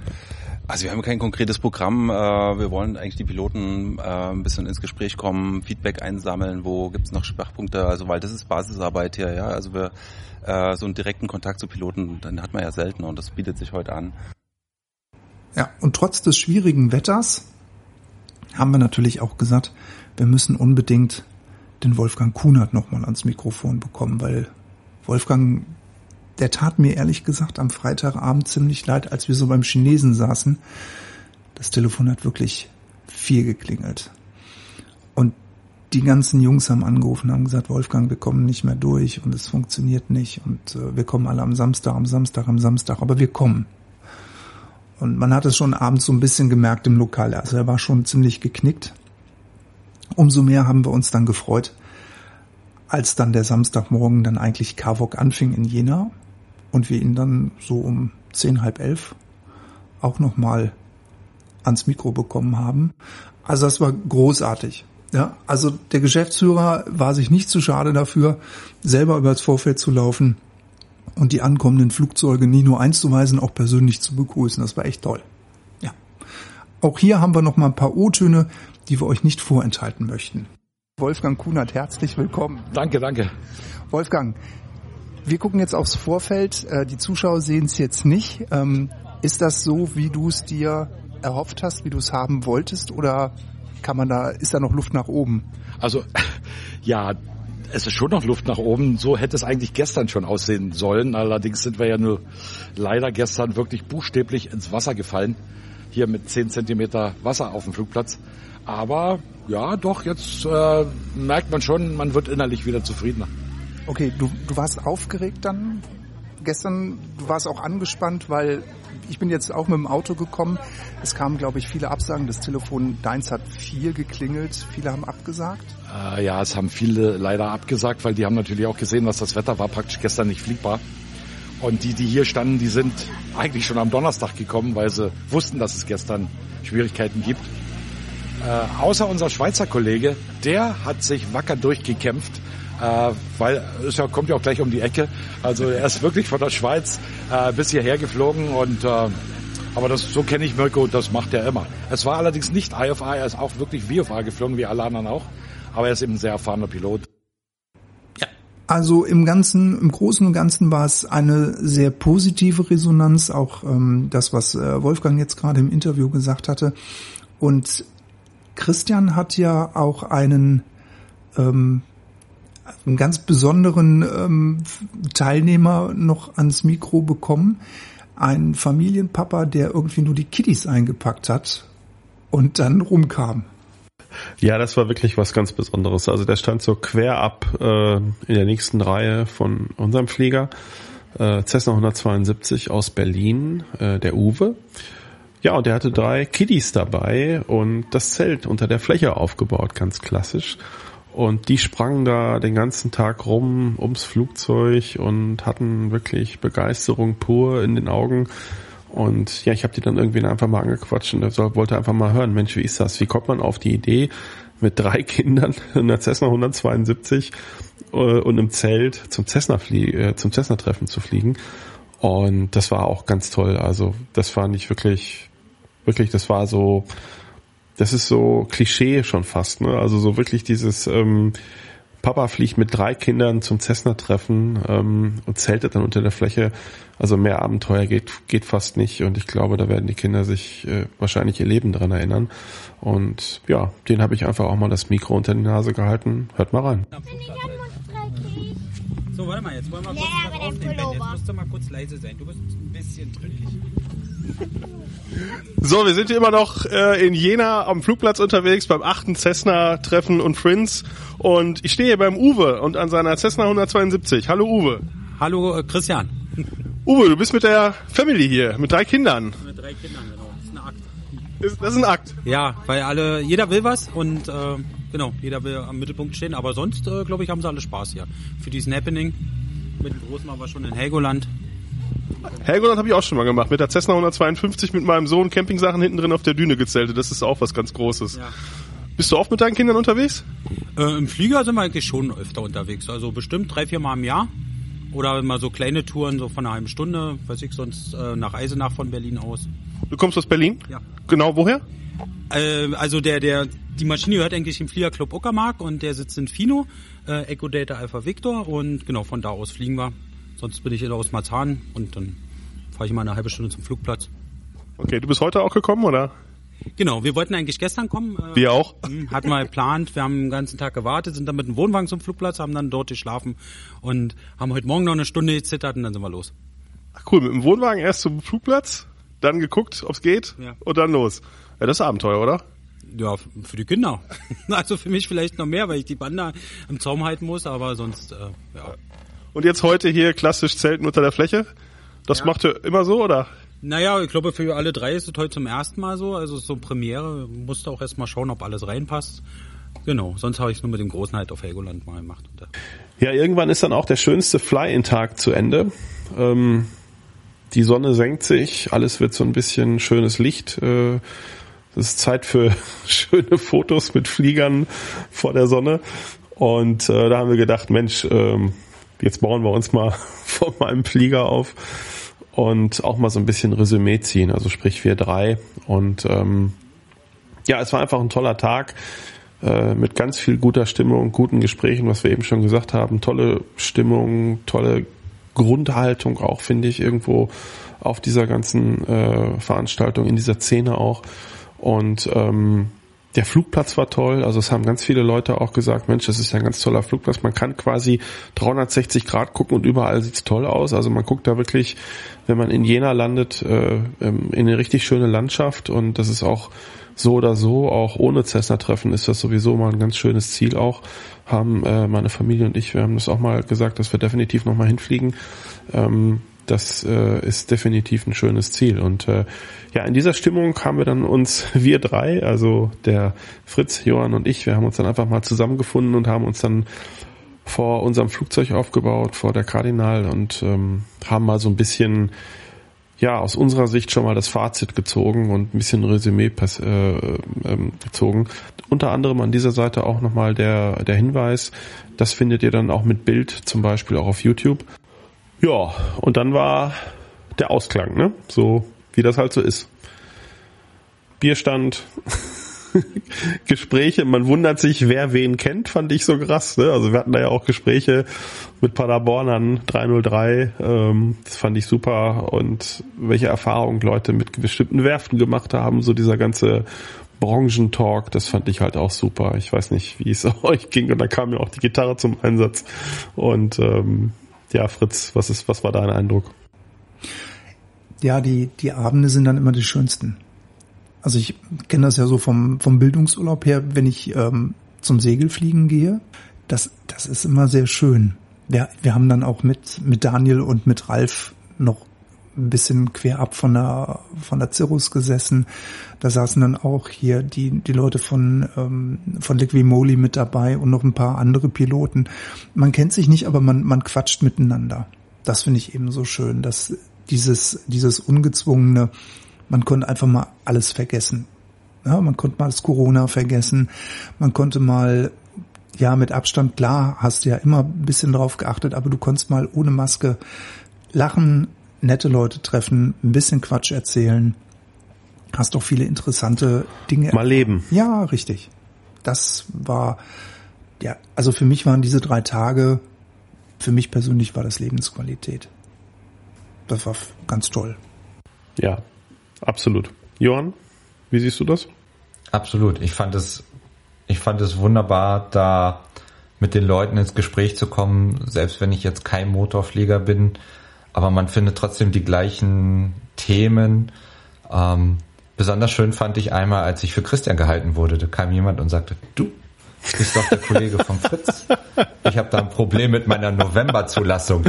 Also wir haben kein konkretes Programm. Äh, wir wollen eigentlich die Piloten äh, ein bisschen ins Gespräch kommen, Feedback einsammeln, wo gibt's noch Schwachpunkte, also weil das ist Basisarbeit hier, ja. Also wir äh, so einen direkten Kontakt zu Piloten, den hat man ja selten und das bietet sich heute an. Ja, und trotz des schwierigen Wetters haben wir natürlich auch gesagt, wir müssen unbedingt den Wolfgang Kunert nochmal ans Mikrofon bekommen, weil Wolfgang, der tat mir ehrlich gesagt am Freitagabend ziemlich leid, als wir so beim Chinesen saßen. Das Telefon hat wirklich viel geklingelt. Und die ganzen Jungs haben angerufen, haben gesagt, Wolfgang, wir kommen nicht mehr durch und es funktioniert nicht und äh, wir kommen alle am Samstag, am Samstag, am Samstag, aber wir kommen. Und man hat es schon abends so ein bisschen gemerkt im Lokal. Also er war schon ziemlich geknickt. Umso mehr haben wir uns dann gefreut, als dann der Samstagmorgen dann eigentlich Kavok anfing in Jena und wir ihn dann so um zehn, halb elf auch nochmal ans Mikro bekommen haben. Also das war großartig. Ja, also der Geschäftsführer war sich nicht zu schade dafür, selber über das Vorfeld zu laufen und die ankommenden Flugzeuge nie nur einzuweisen, auch persönlich zu begrüßen. Das war echt toll. Ja. Auch hier haben wir noch mal ein paar O-Töne, die wir euch nicht vorenthalten möchten. Wolfgang Kunert, herzlich willkommen. Danke, danke. Wolfgang, wir gucken jetzt aufs Vorfeld. Äh, die Zuschauer sehen es jetzt nicht. Ähm, ist das so, wie du es dir erhofft hast, wie du es haben wolltest, oder kann man da, ist da noch Luft nach oben? Also, ja, es ist schon noch Luft nach oben. So hätte es eigentlich gestern schon aussehen sollen. Allerdings sind wir ja nur leider gestern wirklich buchstäblich ins Wasser gefallen. Hier mit 10 Zentimeter Wasser auf dem Flugplatz. Aber ja, doch, jetzt äh, merkt man schon, man wird innerlich wieder zufriedener. Okay, du, du warst aufgeregt dann gestern, du warst auch angespannt, weil ich bin jetzt auch mit dem Auto gekommen. Es kamen, glaube ich, viele Absagen. Das Telefon deins hat viel geklingelt. Viele haben abgesagt. Äh, ja, es haben viele leider abgesagt, weil die haben natürlich auch gesehen, was das Wetter war, praktisch gestern nicht fliegbar. Und die, die hier standen, die sind eigentlich schon am Donnerstag gekommen, weil sie wussten, dass es gestern Schwierigkeiten gibt. Äh, außer unser Schweizer Kollege, der hat sich wacker durchgekämpft, äh, weil es ja, kommt ja auch gleich um die Ecke. Also er ist wirklich von der Schweiz äh, bis hierher geflogen und äh, aber das, so kenne ich Mirko, das macht er immer. Es war allerdings nicht IFA, er ist auch wirklich VFA geflogen, wie alle anderen auch. Aber er ist eben ein sehr erfahrener Pilot. Ja. Also im Ganzen, im Großen und Ganzen war es eine sehr positive Resonanz, auch ähm, das, was äh, Wolfgang jetzt gerade im Interview gesagt hatte. Und Christian hat ja auch einen ähm, einen ganz besonderen ähm, Teilnehmer noch ans Mikro bekommen. Ein Familienpapa, der irgendwie nur die Kiddies eingepackt hat und dann rumkam. Ja, das war wirklich was ganz Besonderes. Also der stand so quer ab äh, in der nächsten Reihe von unserem Flieger. Äh, Cessna 172 aus Berlin, äh, der Uwe. Ja, und der hatte drei Kiddies dabei und das Zelt unter der Fläche aufgebaut, ganz klassisch. Und die sprangen da den ganzen Tag rum ums Flugzeug und hatten wirklich Begeisterung pur in den Augen. Und ja, ich habe die dann irgendwie einfach mal angequatscht und wollte einfach mal hören, Mensch, wie ist das? Wie kommt man auf die Idee, mit drei Kindern in der Cessna 172 äh, und im Zelt zum Cessna äh, zum Cessna Treffen zu fliegen? Und das war auch ganz toll. Also das fand ich wirklich, wirklich, das war so, das ist so Klischee schon fast, ne? Also so wirklich dieses ähm, Papa fliegt mit drei Kindern zum Cessna-Treffen ähm, und zeltet dann unter der Fläche. Also mehr Abenteuer geht geht fast nicht und ich glaube, da werden die Kinder sich äh, wahrscheinlich ihr Leben dran erinnern. Und ja, den habe ich einfach auch mal das Mikro unter die Nase gehalten. Hört mal rein. So, warte mal, jetzt wollen wir kurz ja, was aufnehmen. Ben, jetzt musst du mal kurz leise sein. Du bist ein bisschen drillig. So, wir sind hier immer noch äh, in Jena am Flugplatz unterwegs beim achten Cessna-Treffen und Friends. Und ich stehe hier beim Uwe und an seiner Cessna 172. Hallo Uwe. Hallo äh, Christian. Uwe, du bist mit der Family hier, mit drei Kindern. Mit drei Kindern, genau. Das ist ein Akt. Ist, das ist ein Akt. Ja, weil alle, jeder will was und äh, genau, jeder will am Mittelpunkt stehen. Aber sonst, äh, glaube ich, haben sie alle Spaß hier. Für diesen Happening. Mit dem Großen waren wir schon in Helgoland. Helgoland habe ich auch schon mal gemacht. Mit der Cessna 152 mit meinem Sohn Campingsachen hinten drin auf der Düne gezeltet. Das ist auch was ganz Großes. Ja. Bist du oft mit deinen Kindern unterwegs? Äh, Im Flieger sind wir eigentlich schon öfter unterwegs. Also bestimmt drei, vier Mal im Jahr. Oder mal so kleine Touren, so von einer halben Stunde, weiß ich, sonst äh, nach Eisenach von Berlin aus. Du kommst aus Berlin? Ja. Genau, woher? Äh, also der, der, die Maschine gehört eigentlich im Fliegerclub Uckermark und der sitzt in Fino, äh, Echo Delta Alpha Victor und genau von da aus fliegen wir. Sonst bin ich aus Marzahn und dann fahre ich mal eine halbe Stunde zum Flugplatz. Okay, du bist heute auch gekommen, oder? Genau, wir wollten eigentlich gestern kommen. Äh, Wir auch. hm, Hatten wir geplant, wir haben den ganzen Tag gewartet, sind dann mit dem Wohnwagen zum Flugplatz, haben dann dort geschlafen und haben heute Morgen noch eine Stunde gezittert und dann sind wir los. Ach cool, mit dem Wohnwagen erst zum Flugplatz, dann geguckt, ob's geht Ja. und dann los. Ja, das ist Abenteuer, oder? Ja, für die Kinder. Also für mich vielleicht noch mehr, weil ich die Bande im Zaum halten muss, aber sonst, äh, ja. Und jetzt heute hier klassisch Zelten unter der Fläche. Das macht ihr immer so, oder? Naja, ich glaube, für alle drei ist es heute zum ersten Mal so. Also es ist so Premiere. Musste auch erst mal schauen, ob alles reinpasst. Genau, sonst habe ich es nur mit dem Großen halt auf Helgoland mal gemacht. Und, Ja, irgendwann ist dann auch der schönste Fly-In-Tag zu Ende. Ähm, die Sonne senkt sich, alles wird so ein bisschen schönes Licht. Äh, es ist Zeit für schöne Fotos mit Fliegern vor der Sonne. Und äh, da haben wir gedacht, Mensch, ähm, jetzt bauen wir uns mal vor meinem Flieger auf und auch mal so ein bisschen Resümee ziehen, also sprich wir drei. Und ähm, ja, es war einfach ein toller Tag äh, mit ganz viel guter Stimmung, guten Gesprächen, was wir eben schon gesagt haben. Tolle Stimmung, tolle Grundhaltung auch, finde ich, irgendwo auf dieser ganzen äh, Veranstaltung, in dieser Szene auch. Und ähm, der Flugplatz war toll, also es haben ganz viele Leute auch gesagt, Mensch, das ist ja ein ganz toller Flugplatz. Man kann quasi 360 Grad gucken und überall sieht's toll aus. Also man guckt da wirklich, wenn man in Jena landet, äh, ähm, in eine richtig schöne Landschaft und das ist auch so oder so, auch ohne Cessna-Treffen ist das sowieso mal ein ganz schönes Ziel auch. Haben äh, meine Familie und ich, wir haben das auch mal gesagt, dass wir definitiv nochmal hinfliegen. Das äh, ist definitiv ein schönes Ziel. Und äh, ja, in dieser Stimmung haben wir dann uns, wir drei, also der Fritz, Johann und ich, wir haben uns dann einfach mal zusammengefunden und haben uns dann vor unserem Flugzeug aufgebaut, vor der Kardinal und ähm, haben mal so ein bisschen ja, aus unserer Sicht schon mal das Fazit gezogen und ein bisschen Resümee äh, ähm, gezogen. Unter anderem an dieser Seite auch nochmal der, der Hinweis, das findet ihr dann auch mit Bild, zum Beispiel auch auf YouTube. Ja, und dann war der Ausklang, ne? So wie das halt so ist. Bierstand, Gespräche, man wundert sich, wer wen kennt, fand ich so krass. Ne? Also wir hatten da ja auch Gespräche mit Paderbornern 303, ähm, das fand ich super und welche Erfahrungen Leute mit bestimmten Werften gemacht haben, so dieser ganze Branchentalk, das fand ich halt auch super. Ich weiß nicht, wie es euch ging und da kam ja auch die Gitarre zum Einsatz und ähm, ja, Fritz, was ist, was war dein Eindruck? Ja, die, die Abende sind dann immer die schönsten. Also ich kenne das ja so vom, vom Bildungsurlaub her, wenn ich ähm, zum Segelfliegen gehe. Das, das ist immer sehr schön. Wir, wir haben dann auch mit, mit Daniel und mit Ralf noch ein bisschen quer ab von der, von der Cirrus gesessen. Da saßen dann auch hier die, die Leute von, ähm, von Liquimoli mit dabei und noch ein paar andere Piloten. Man kennt sich nicht, aber man, man quatscht miteinander. Das finde ich eben so schön, dass dieses, dieses ungezwungene, man konnte einfach mal alles vergessen. Ja, man konnte mal das Corona vergessen. Man konnte mal, ja, mit Abstand, klar, hast du ja immer ein bisschen drauf geachtet, aber du konntest mal ohne Maske lachen, nette Leute treffen, ein bisschen Quatsch erzählen. Hast doch viele interessante Dinge. Mal leben. Ja, richtig. Das war, ja, also für mich waren diese drei Tage, für mich persönlich war das Lebensqualität. Das war ganz toll. Ja, absolut. Johann, wie siehst du das? Absolut. Ich fand es, ich fand es wunderbar, da mit den Leuten ins Gespräch zu kommen, selbst wenn ich jetzt kein Motorflieger bin, aber man findet trotzdem die gleichen Themen. Ähm, besonders schön fand ich einmal, als ich für Christian gehalten wurde, da kam jemand und sagte, du bist doch der Kollege vom Fritz. Ich habe da ein Problem mit meiner Novemberzulassung.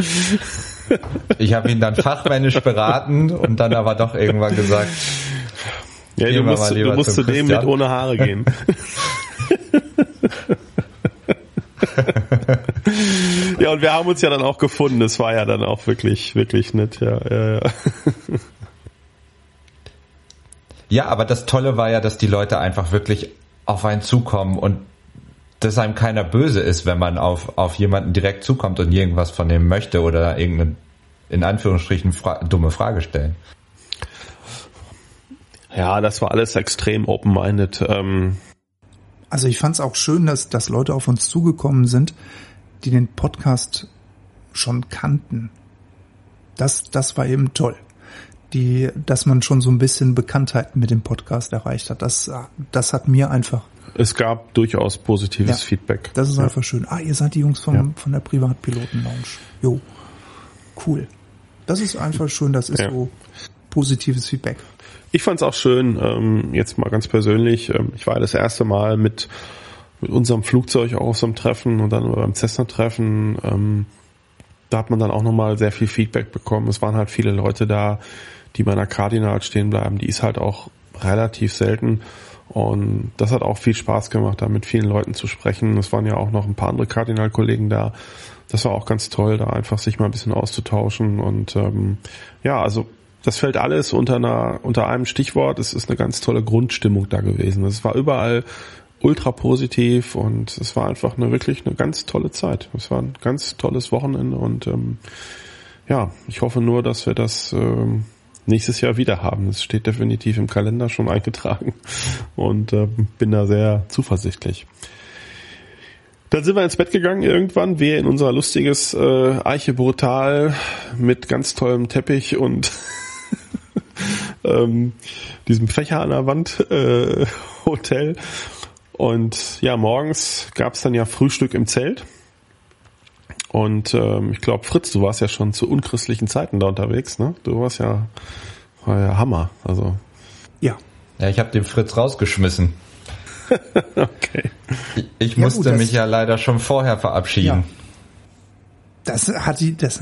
Ich habe ihn dann fachmännisch beraten und dann aber doch irgendwann gesagt, Ja, du musst, du musst zu dem mit ohne Haare gehen. ja, und wir haben uns ja dann auch gefunden. Das war ja dann auch wirklich, wirklich nett. Ja, ja, ja. Ja, aber das Tolle war ja, dass die Leute einfach wirklich auf einen zukommen und dass einem keiner böse ist, wenn man auf, auf jemanden direkt zukommt und irgendwas von dem möchte oder irgendeine, in Anführungsstrichen, fra dumme Frage stellen. ja, das war alles extrem open-minded. Ähm, Also ich fand es auch schön, dass, dass Leute auf uns zugekommen sind, die den Podcast schon kannten. Das, das war eben toll. die, dass man schon so ein bisschen Bekanntheit mit dem Podcast erreicht hat. Das, das hat mir einfach. Es gab durchaus positives Ja. Feedback. Das ist ja. einfach schön. Ah, ihr seid die Jungs vom, Ja. von der Privatpiloten-Lounge. Jo. Cool. Das ist einfach schön, das ist so positives Feedback. Ich fand es auch schön, ähm, jetzt mal ganz persönlich, ähm, ich war das erste Mal mit, mit unserem Flugzeug auch auf so einem Treffen und dann beim Cessna-Treffen, ähm, da hat man dann auch nochmal sehr viel Feedback bekommen. Es waren halt viele Leute da, die bei einer Cardinal stehen bleiben, die ist halt auch relativ selten und das hat auch viel Spaß gemacht, da mit vielen Leuten zu sprechen. Es waren ja auch noch ein paar andere Cardinal-Kollegen da. Das war auch ganz toll, da einfach sich mal ein bisschen auszutauschen und ähm, ja, also das fällt alles unter einer unter einem Stichwort. Es ist eine ganz tolle Grundstimmung da gewesen. Es war überall ultra positiv und es war einfach eine wirklich eine ganz tolle Zeit. Es war ein ganz tolles Wochenende und ähm, ja, ich hoffe nur, dass wir das ähm, nächstes Jahr wieder haben. Es steht definitiv im Kalender schon eingetragen und ähm, bin da sehr zuversichtlich. Dann sind wir ins Bett gegangen irgendwann, wir in unser lustiges äh, Eiche Brutal mit ganz tollem Teppich und ähm, diesem Fächer an der Wand äh, Hotel. Und ja, morgens gab's dann ja Frühstück im Zelt. Und ähm, ich glaube, Fritz, du warst ja schon zu unchristlichen Zeiten da unterwegs, ne? Du warst ja, war ja Hammer. Also Ja. Ja, ich habe den Fritz rausgeschmissen. okay. Ich, ich Ja, musste gut, mich ja leider schon vorher verabschieden. Das hat die, das,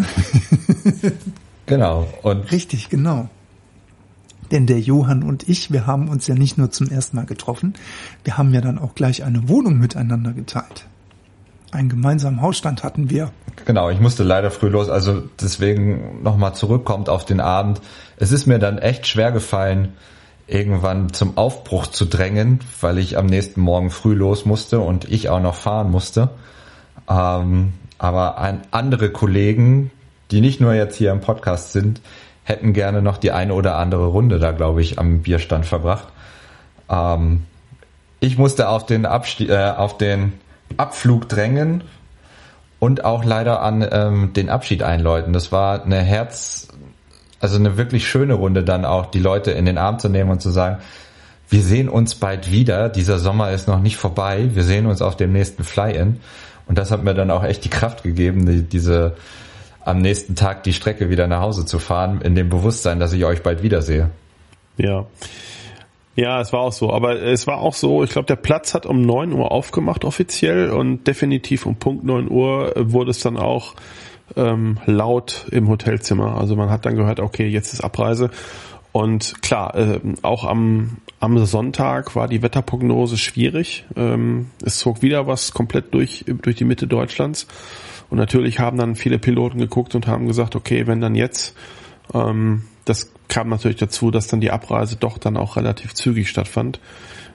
Genau. Und richtig, genau. Denn der Johann und ich, wir haben uns ja nicht nur zum ersten Mal getroffen, wir haben ja dann auch gleich eine Wohnung miteinander geteilt. Einen gemeinsamen Hausstand hatten wir. Genau, ich musste leider früh los, also deswegen nochmal zurückkommt auf den Abend. Es ist mir dann echt schwer gefallen, irgendwann zum Aufbruch zu drängen, weil ich am nächsten Morgen früh los musste und ich auch noch fahren musste. Ähm, aber andere Kollegen, die nicht nur jetzt hier im Podcast sind, hätten gerne noch die eine oder andere Runde da, glaube ich, am Bierstand verbracht. Ähm, ich musste auf den, Abstie äh, auf den Abflug drängen und auch leider an ähm, den Abschied einläuten. Das war eine Herz, also eine wirklich schöne Runde dann auch, die Leute in den Arm zu nehmen und zu sagen, wir sehen uns bald wieder, dieser Sommer ist noch nicht vorbei, wir sehen uns auf dem nächsten Fly-In. Und das hat mir dann auch echt die Kraft gegeben, die, diese am nächsten Tag die Strecke wieder nach Hause zu fahren, in dem Bewusstsein, dass ich euch bald wiedersehe. Ja. Ja, es war auch so. Aber es war auch so, ich glaube, der Platz hat um 9 Uhr aufgemacht offiziell und definitiv um Punkt 9 Uhr wurde es dann auch ähm, laut im Hotelzimmer. Also man hat dann gehört, okay, jetzt ist Abreise. Und klar, ähm, auch am, am Sonntag war die Wetterprognose schwierig. Ähm, es zog wieder was komplett durch, durch die Mitte Deutschlands. Und natürlich haben dann viele Piloten geguckt und haben gesagt, okay, wenn dann jetzt ähm, das kam natürlich dazu, dass dann die Abreise doch dann auch relativ zügig stattfand.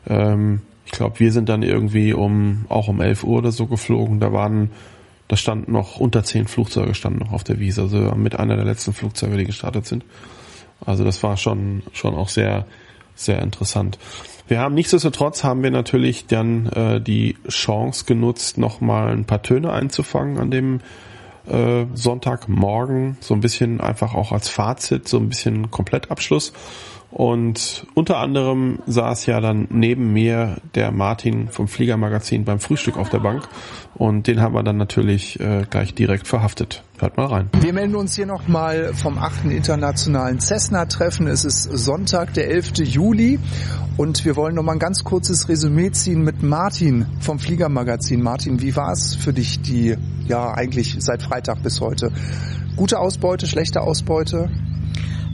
Ähm, ich glaube, wir sind dann irgendwie um auch um 11 Uhr oder so geflogen. Da waren, da standen noch unter zehn Flugzeuge standen noch auf der Wiese, also mit einer der letzten Flugzeuge, die gestartet sind. Also das war schon schon auch sehr sehr interessant. Wir haben nichtsdestotrotz haben wir natürlich dann äh, die Chance genutzt, noch mal ein paar Töne einzufangen an dem äh, Sonntagmorgen, so ein bisschen einfach auch als Fazit, so ein bisschen Komplettabschluss. Und unter anderem saß ja dann neben mir der Martin vom Fliegermagazin beim Frühstück auf der Bank und den haben wir dann natürlich äh, gleich direkt verhaftet. Hört mal rein. Wir melden uns hier nochmal vom 8. Internationalen Cessna-Treffen. Es ist Sonntag, der 11. Juli. Und wir wollen nochmal ein ganz kurzes Resümee ziehen mit Martin vom Fliegermagazin. Martin, wie war es für dich, die, ja, eigentlich seit Freitag bis heute? Gute Ausbeute, schlechte Ausbeute?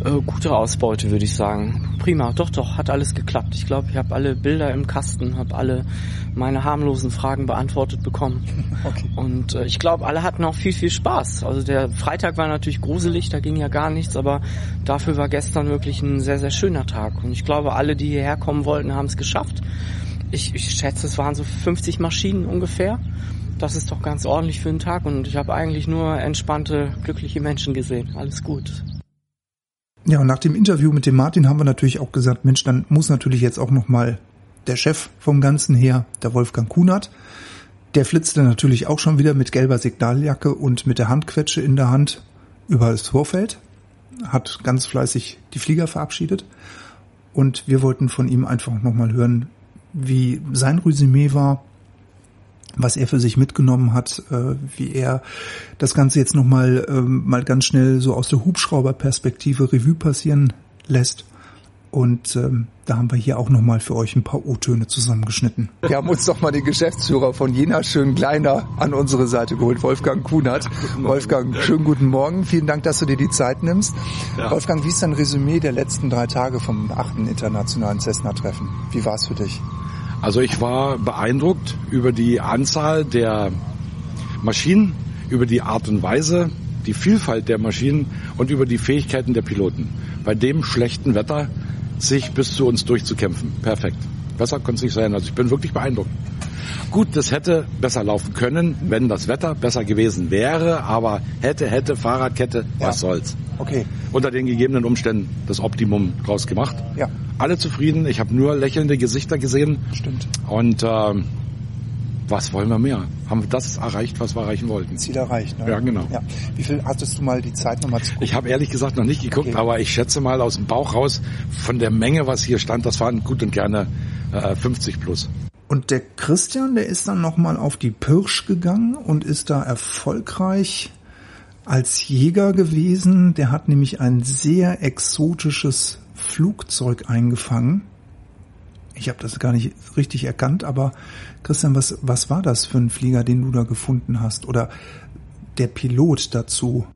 Äh, gute Ausbeute, würde ich sagen. Prima, doch, doch, hat alles geklappt. Ich glaube, ich habe alle Bilder im Kasten, habe alle meine harmlosen Fragen beantwortet bekommen. Okay. Und äh, ich glaube, alle hatten auch viel, viel Spaß. Also der Freitag war natürlich gruselig, da ging ja gar nichts, aber dafür war gestern wirklich ein sehr, sehr schöner Tag. Und ich glaube, alle, die hierher kommen wollten, haben es geschafft. Ich, ich schätze, es waren so 50 Maschinen ungefähr. Das ist doch ganz ordentlich für einen Tag und ich habe eigentlich nur entspannte, glückliche Menschen gesehen. Alles gut. Ja, und nach dem Interview mit dem Martin haben wir natürlich auch gesagt, Mensch, dann muss natürlich jetzt auch nochmal der Chef vom Ganzen her, der Wolfgang Kunert, der flitzte natürlich auch schon wieder mit gelber Signaljacke und mit der Handquetsche in der Hand über das Torfeld. hat ganz fleißig die Flieger verabschiedet. Und wir wollten von ihm einfach nochmal hören, wie sein Resümee war, was er für sich mitgenommen hat, äh, wie er das Ganze jetzt nochmal ähm, mal ganz schnell so aus der Hubschrauberperspektive Revue passieren lässt. Und ähm, da haben wir hier auch nochmal für euch ein paar O-Töne zusammengeschnitten. Wir haben uns doch mal den Geschäftsführer von Jena Schön Kleiner an unsere Seite geholt, Wolfgang Kunert. Wolfgang, schönen guten Morgen. Vielen Dank, dass du dir die Zeit nimmst. Ja. Wolfgang, wie ist dein Resümee der letzten drei Tage vom achten internationalen Cessna-Treffen? Wie war es für dich? Also ich war beeindruckt über die Anzahl der Maschinen, über die Art und Weise, die Vielfalt der Maschinen und über die Fähigkeiten der Piloten. Bei dem schlechten Wetter sich bis zu uns durchzukämpfen. Perfekt. Besser konnte es nicht sein. Also ich bin wirklich beeindruckt. Gut, das hätte besser laufen können, wenn das Wetter besser gewesen wäre, aber hätte, hätte, Fahrradkette, ja. was soll's. Okay. Unter den gegebenen Umständen das Optimum draus gemacht. Ja. Alle zufrieden. Ich habe nur lächelnde Gesichter gesehen. Stimmt. Und äh, was wollen wir mehr? Haben wir das erreicht, was wir erreichen wollten? Ziel erreicht, ne? Ja, genau. Ja. Wie viel hattest du mal die Zeit nochmal zu gucken? Ich habe ehrlich gesagt noch nicht geguckt, okay. aber ich schätze mal aus dem Bauch raus, von der Menge, was hier stand, das waren gut und gerne äh, 50 plus. Und der Christian, der ist dann nochmal auf die Pirsch gegangen und ist da erfolgreich als Jäger gewesen. Der hat nämlich ein sehr exotisches Flugzeug eingefangen. Ich habe das gar nicht richtig erkannt, aber Christian, was, was war das für ein Flieger, den du da gefunden hast? Oder der Pilot dazu?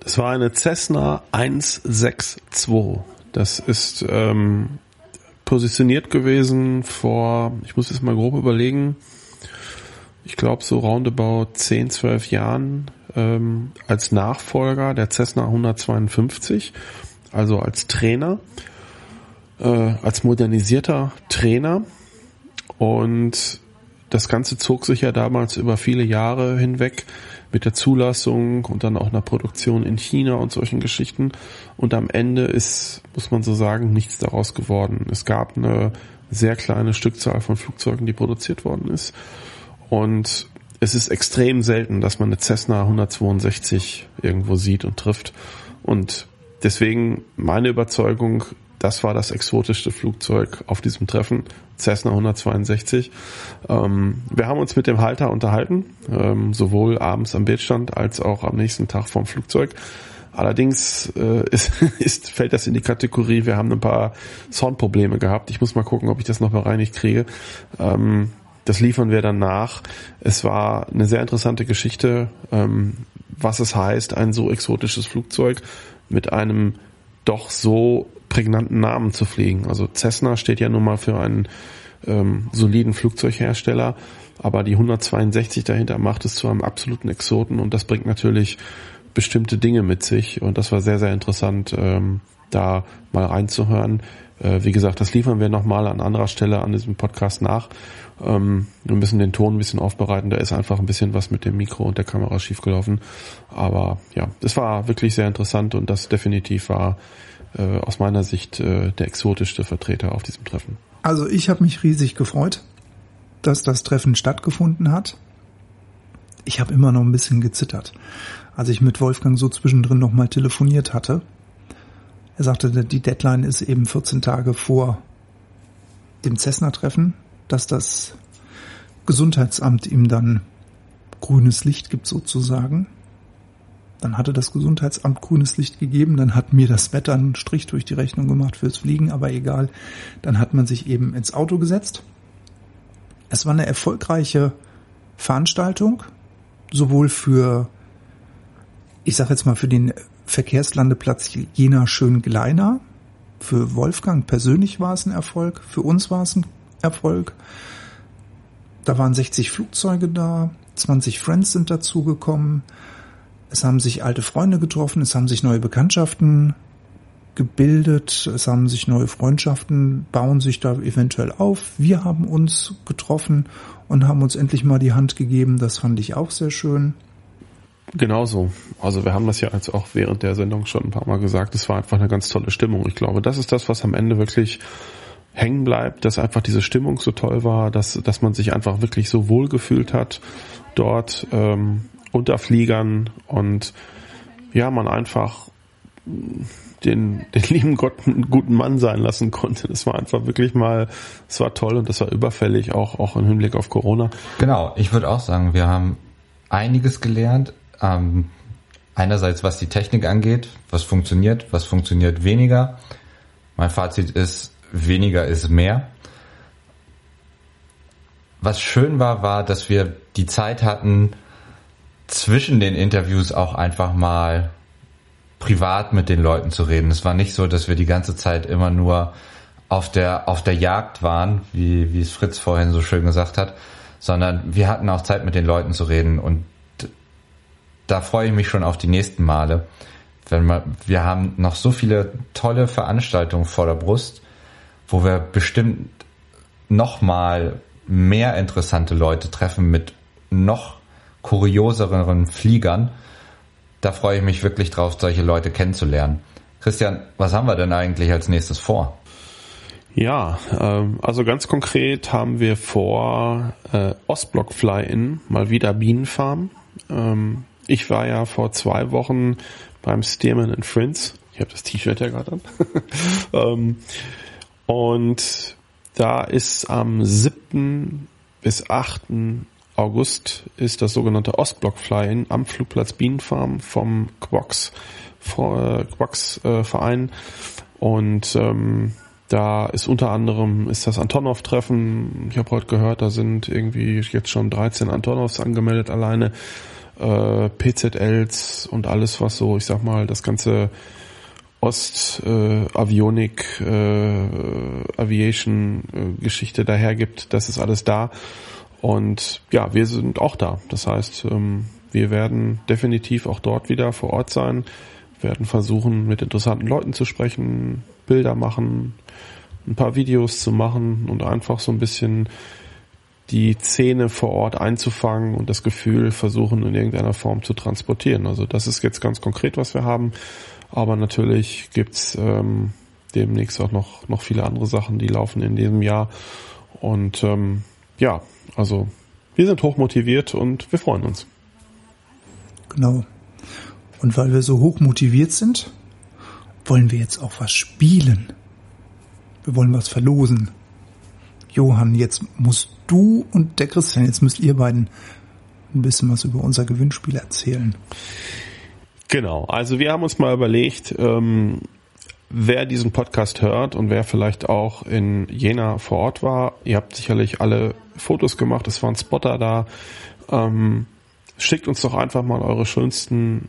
Das war eine Cessna 162. Das ist ähm, positioniert gewesen vor, ich muss es mal grob überlegen, ich glaube so roundabout 10, 12 Jahren ähm, als Nachfolger der Cessna 152, also als Trainer, äh, als modernisierter Trainer. Und das Ganze zog sich ja damals über viele Jahre hinweg mit der Zulassung und dann auch einer Produktion in China und solchen Geschichten. Und am Ende ist, muss man so sagen, nichts daraus geworden. Es gab eine sehr kleine Stückzahl von Flugzeugen, die produziert worden ist. Und es ist extrem selten, dass man eine Cessna 162 irgendwo sieht und trifft. Und deswegen meine Überzeugung, das war das exotischste Flugzeug auf diesem Treffen, Cessna 162. Ähm, wir haben uns mit dem Halter unterhalten, ähm, sowohl abends am Bildstand als auch am nächsten Tag vom Flugzeug. Allerdings äh, ist, ist, fällt das in die Kategorie, wir haben ein paar Soundprobleme gehabt. Ich muss mal gucken, ob ich das noch bereinigt kriege. Ähm, das liefern wir dann nach. Es war eine sehr interessante Geschichte, ähm, was es heißt, ein so exotisches Flugzeug mit einem doch so prägnanten Namen zu fliegen. Also Cessna steht ja nun mal für einen ähm, soliden Flugzeughersteller, aber die 162 dahinter macht es zu einem absoluten Exoten und das bringt natürlich bestimmte Dinge mit sich und das war sehr, sehr interessant, ähm, da mal reinzuhören. Äh, wie gesagt, das liefern wir nochmal an anderer Stelle an diesem Podcast nach. Ähm, wir müssen den Ton ein bisschen aufbereiten, da ist einfach ein bisschen was mit dem Mikro und der Kamera schiefgelaufen. Aber ja, es war wirklich sehr interessant und das definitiv war äh, aus meiner Sicht äh, der exotischste Vertreter auf diesem Treffen. Also ich habe mich riesig gefreut, dass das Treffen stattgefunden hat. Ich habe immer noch ein bisschen gezittert, als ich mit Wolfgang so zwischendrin nochmal telefoniert hatte. Er sagte, die Deadline ist eben 14 Tage vor dem Cessna-Treffen, dass das Gesundheitsamt ihm dann grünes Licht gibt sozusagen. Dann hatte das Gesundheitsamt grünes Licht gegeben, dann hat mir das Wetter einen Strich durch die Rechnung gemacht fürs Fliegen, aber egal. Dann hat man sich eben ins Auto gesetzt. Es war eine erfolgreiche Veranstaltung, sowohl für, ich sag jetzt mal, für den Verkehrslandeplatz Jena Schön-Gleiner. Für Wolfgang persönlich war es ein Erfolg, für uns war es ein Erfolg. Da waren 60 Flugzeuge da, 20 Friends sind dazugekommen. Es haben sich alte Freunde getroffen, es haben sich neue Bekanntschaften gebildet, es haben sich neue Freundschaften, bauen sich da eventuell auf. Wir haben uns getroffen und haben uns endlich mal die Hand gegeben. Das fand ich auch sehr schön. Genauso. Also wir haben das ja jetzt auch während der Sendung schon ein paar Mal gesagt. Es war einfach eine ganz tolle Stimmung. Ich glaube, das ist das, was am Ende wirklich hängen bleibt, dass einfach diese Stimmung so toll war, dass, dass man sich einfach wirklich so wohl gefühlt hat dort. Ähm, unter Fliegern und ja, man einfach den, den lieben Gott einen guten Mann sein lassen konnte. Das war einfach wirklich mal, es war toll und das war überfällig, auch, auch im Hinblick auf Corona. Genau, ich würde auch sagen, wir haben einiges gelernt. Ähm, einerseits was die Technik angeht, was funktioniert, was funktioniert weniger. Mein Fazit ist, weniger ist mehr. Was schön war, war, dass wir die Zeit hatten, zwischen den Interviews auch einfach mal privat mit den Leuten zu reden. Es war nicht so, dass wir die ganze Zeit immer nur auf der, auf der Jagd waren, wie, wie es Fritz vorhin so schön gesagt hat, sondern wir hatten auch Zeit mit den Leuten zu reden und da freue ich mich schon auf die nächsten Male. Wenn wir, wir haben noch so viele tolle Veranstaltungen vor der Brust, wo wir bestimmt noch mal mehr interessante Leute treffen mit noch kurioseren Fliegern da freue ich mich wirklich drauf, solche Leute kennenzulernen. Christian, was haben wir denn eigentlich als nächstes vor? Ja, ähm, also ganz konkret haben wir vor, äh, Ostblock Fly-In, mal wieder Bienenfarm. Ähm, ich war ja vor zwei Wochen beim Stearman and Friends. Ich habe das T-Shirt ja gerade an. ähm, und da ist am 7. bis 8. August ist das sogenannte Ostblock Fly-In am Flugplatz Bienenfarm vom Quox, äh, äh, Verein und ähm, da ist unter anderem ist das Antonov-Treffen. Ich habe heute gehört, da sind irgendwie jetzt schon 13 Antonovs angemeldet alleine, äh, PZLs und alles was so, ich sag mal, das ganze Ost äh, äh, Aviation äh, dahergibt, das ist alles da. Und ja, wir sind auch da. Das heißt, ähm, wir werden definitiv auch dort wieder vor Ort sein, werden versuchen, mit interessanten Leuten zu sprechen, Bilder machen, ein paar Videos zu machen und einfach so ein bisschen die Szene vor Ort einzufangen und das Gefühl versuchen in irgendeiner Form zu transportieren. Also das ist jetzt ganz konkret, was wir haben. Aber natürlich gibt's ähm, demnächst auch noch, noch viele andere Sachen, die laufen in diesem Jahr. Und ähm, ja, also wir sind hoch motiviert und wir freuen uns. Genau. Und weil wir so hoch motiviert sind, wollen wir jetzt auch was spielen. Wir wollen was verlosen. Johann, jetzt musst du und der Christian, jetzt müsst ihr beiden ein bisschen was über unser Gewinnspiel erzählen. Genau, also wir haben uns mal überlegt, ähm, wer diesen Podcast hört und wer vielleicht auch in Jena vor Ort war, ihr habt sicherlich alle Fotos gemacht, es waren Spotter da. Ähm, schickt uns doch einfach mal eure schönsten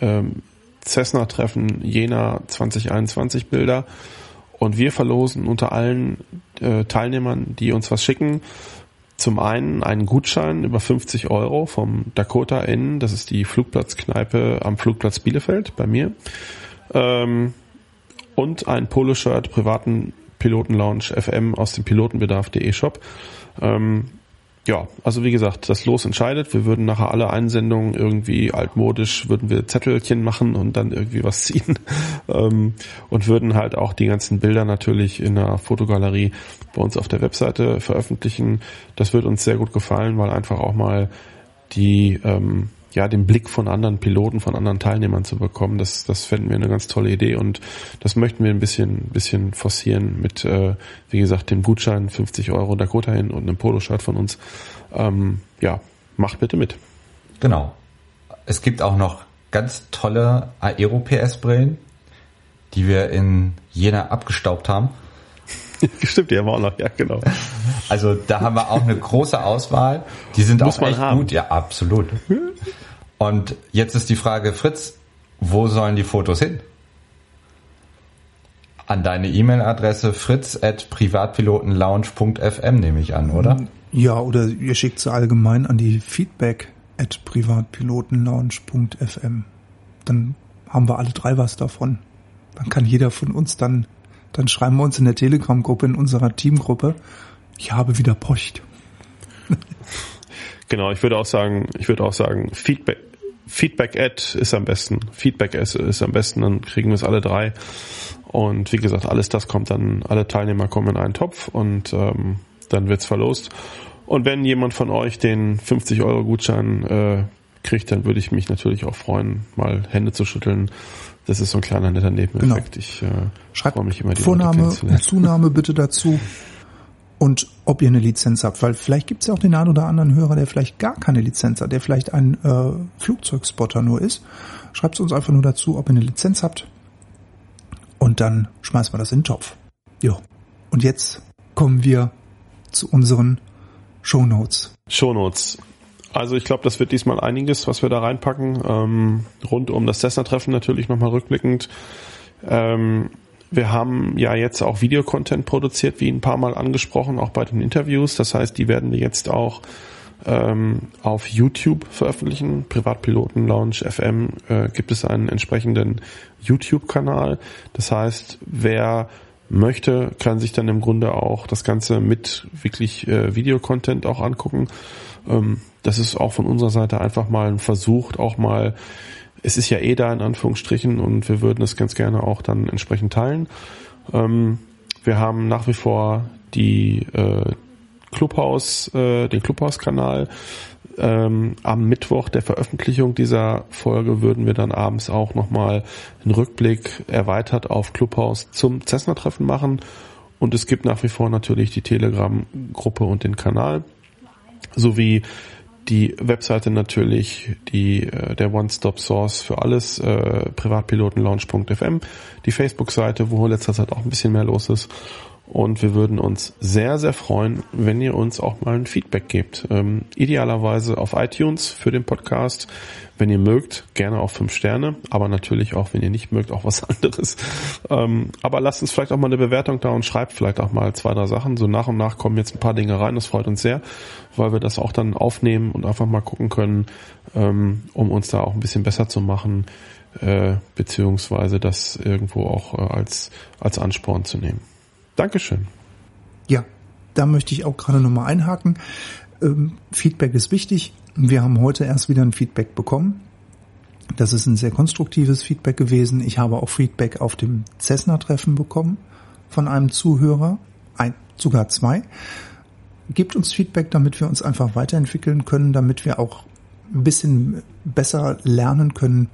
ähm, Cessna-Treffen Jena 2021 Bilder und wir verlosen unter allen äh, Teilnehmern, die uns was schicken, zum einen einen Gutschein über 50 Euro vom Dakota Inn, das ist die Flugplatzkneipe am Flugplatz Bielefeld bei mir. Ähm, und ein Poloshirt privaten Pilotenlounge FM aus dem Pilotenbedarf.de Shop. Ähm, ja, also wie gesagt, das Los entscheidet. Wir würden nachher alle Einsendungen irgendwie altmodisch, würden wir Zettelchen machen und dann irgendwie was ziehen ähm, und würden halt auch die ganzen Bilder natürlich in der Fotogalerie bei uns auf der Webseite veröffentlichen. Das wird uns sehr gut gefallen, weil einfach auch mal die ähm, ja, den Blick von anderen Piloten, von anderen Teilnehmern zu bekommen. Das, das fänden wir eine ganz tolle Idee und das möchten wir ein bisschen, bisschen forcieren mit, äh, wie gesagt, dem Gutschein 50 Euro Dakota hin und einem Poloshirt von uns. Ähm, ja, macht bitte mit. Genau. Es gibt auch noch ganz tolle Aero-PS-Brillen, die wir in Jena abgestaubt haben. Stimmt, die haben wir auch noch, ja, genau. Also da haben wir auch eine große Auswahl. Die sind Muss auch echt haben. gut, ja, absolut. Und jetzt ist die Frage, Fritz, wo sollen die Fotos hin? An deine E-Mail-Adresse fritz at privatpilotenlounge.fm nehme ich an, oder? Ja, oder ihr schickt sie allgemein an die feedback at privatpilotenlounge.fm. Dann haben wir alle drei was davon. Dann kann jeder von uns dann, dann schreiben wir uns in der Telegram-Gruppe, in unserer Teamgruppe, ich habe wieder Post. genau, ich würde auch sagen, ich würde auch sagen, Feedback, Feedback at ist am besten. Feedback ist, ist am besten, dann kriegen wir es alle drei. Und wie gesagt, alles das kommt dann, alle Teilnehmer kommen in einen Topf und ähm, dann wird's verlost. Und wenn jemand von euch den 50 Euro Gutschein äh, kriegt, dann würde ich mich natürlich auch freuen, mal Hände zu schütteln, das ist so ein kleiner netter Nebeneffekt. Genau. Ich äh, Schreibt freue mich immer, die Vorname und Zunahme bitte dazu. Und ob ihr eine Lizenz habt, weil vielleicht gibt es ja auch den einen oder anderen Hörer, der vielleicht gar keine Lizenz hat, der vielleicht ein äh, Flugzeugspotter nur ist. Schreibt uns einfach nur dazu, ob ihr eine Lizenz habt. Und dann schmeißen wir das in den Topf. Jo. Und jetzt kommen wir zu unseren Shownotes. Shownotes. Also ich glaube, das wird diesmal einiges, was wir da reinpacken. Ähm, rund um das Cessna-Treffen natürlich nochmal rückblickend. Ähm, wir haben ja jetzt auch Videocontent produziert, wie ein paar Mal angesprochen, auch bei den Interviews. Das heißt, die werden wir jetzt auch ähm, auf YouTube veröffentlichen. Privatpiloten Lounge FM äh, gibt es einen entsprechenden YouTube-Kanal. Das heißt, wer möchte, kann sich dann im Grunde auch das Ganze mit wirklich äh, Videocontent auch angucken. Ähm, das ist auch von unserer Seite einfach mal ein Versuch, auch mal, es ist ja eh da in Anführungsstrichen und wir würden es ganz gerne auch dann entsprechend teilen. Ähm, wir haben nach wie vor die äh, Clubhaus, äh, den Clubhaus-Kanal. Ähm, am Mittwoch der Veröffentlichung dieser Folge würden wir dann abends auch nochmal einen Rückblick erweitert auf Clubhaus zum Cessna-Treffen machen. Und es gibt nach wie vor natürlich die Telegram-Gruppe und den Kanal sowie die Webseite natürlich, die äh, der One-Stop-Source für alles, äh, privatpilotenlaunch.fm, die Facebook-Seite, wo letzter Zeit auch ein bisschen mehr los ist. Und wir würden uns sehr, sehr freuen, wenn ihr uns auch mal ein Feedback gebt. Ähm, idealerweise auf iTunes für den Podcast. Wenn ihr mögt, gerne auch fünf Sterne, aber natürlich auch, wenn ihr nicht mögt, auch was anderes. Ähm, aber lasst uns vielleicht auch mal eine Bewertung da und schreibt vielleicht auch mal zwei, drei Sachen. So nach und nach kommen jetzt ein paar Dinge rein. Das freut uns sehr, weil wir das auch dann aufnehmen und einfach mal gucken können, ähm, um uns da auch ein bisschen besser zu machen, äh, beziehungsweise das irgendwo auch äh, als, als Ansporn zu nehmen. Dankeschön. Ja, da möchte ich auch gerade nochmal einhaken. Ähm, Feedback ist wichtig. Wir haben heute erst wieder ein Feedback bekommen. Das ist ein sehr konstruktives Feedback gewesen. Ich habe auch Feedback auf dem Cessna-Treffen bekommen von einem Zuhörer, ein, sogar zwei. Gebt uns Feedback, damit wir uns einfach weiterentwickeln können, damit wir auch ein bisschen besser lernen können,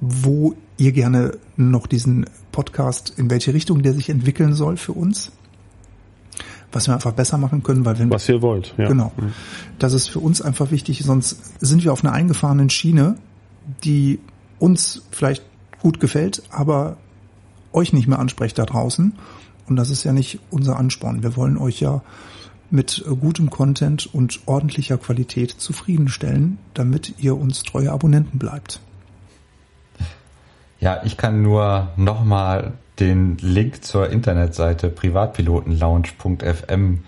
wo ihr gerne noch diesen Podcast, in welche Richtung der sich entwickeln soll für uns. Was wir einfach besser machen können, weil wenn Was ihr wollt, ja. Genau. Das ist für uns einfach wichtig, sonst sind wir auf einer eingefahrenen Schiene, die uns vielleicht gut gefällt, aber euch nicht mehr anspricht da draußen. Und das ist ja nicht unser Ansporn. Wir wollen euch ja mit gutem Content und ordentlicher Qualität zufriedenstellen, damit ihr uns treue Abonnenten bleibt. Ja, ich kann nur nochmal den Link zur Internetseite privatpilotenlounge.fm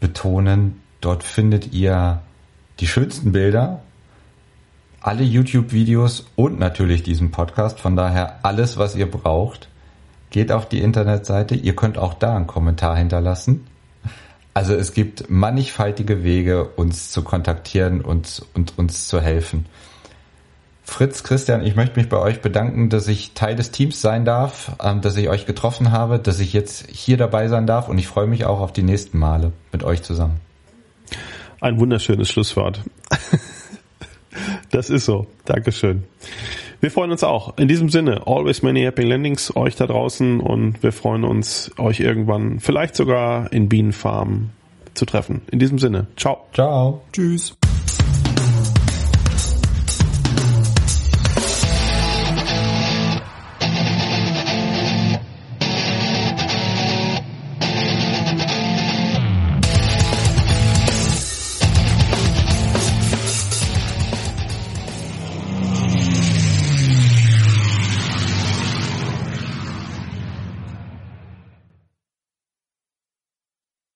betonen. Dort findet ihr die schönsten Bilder, alle YouTube-Videos und natürlich diesen Podcast. Von daher alles, was ihr braucht. Geht auf die Internetseite. Ihr könnt auch da einen Kommentar hinterlassen. Also es gibt mannigfaltige Wege, uns zu kontaktieren und, und uns zu helfen. Fritz, Christian, ich möchte mich bei euch bedanken, dass ich Teil des Teams sein darf, ähm, dass ich euch getroffen habe, dass ich jetzt hier dabei sein darf und ich freue mich auch auf die nächsten Male mit euch zusammen. Ein wunderschönes Schlusswort. Das ist so. Dankeschön. Wir freuen uns auch. In diesem Sinne, always many happy landings euch da draußen und wir freuen uns, euch irgendwann vielleicht sogar in Bienenfarm zu treffen. In diesem Sinne, ciao. Ciao. Tschüss.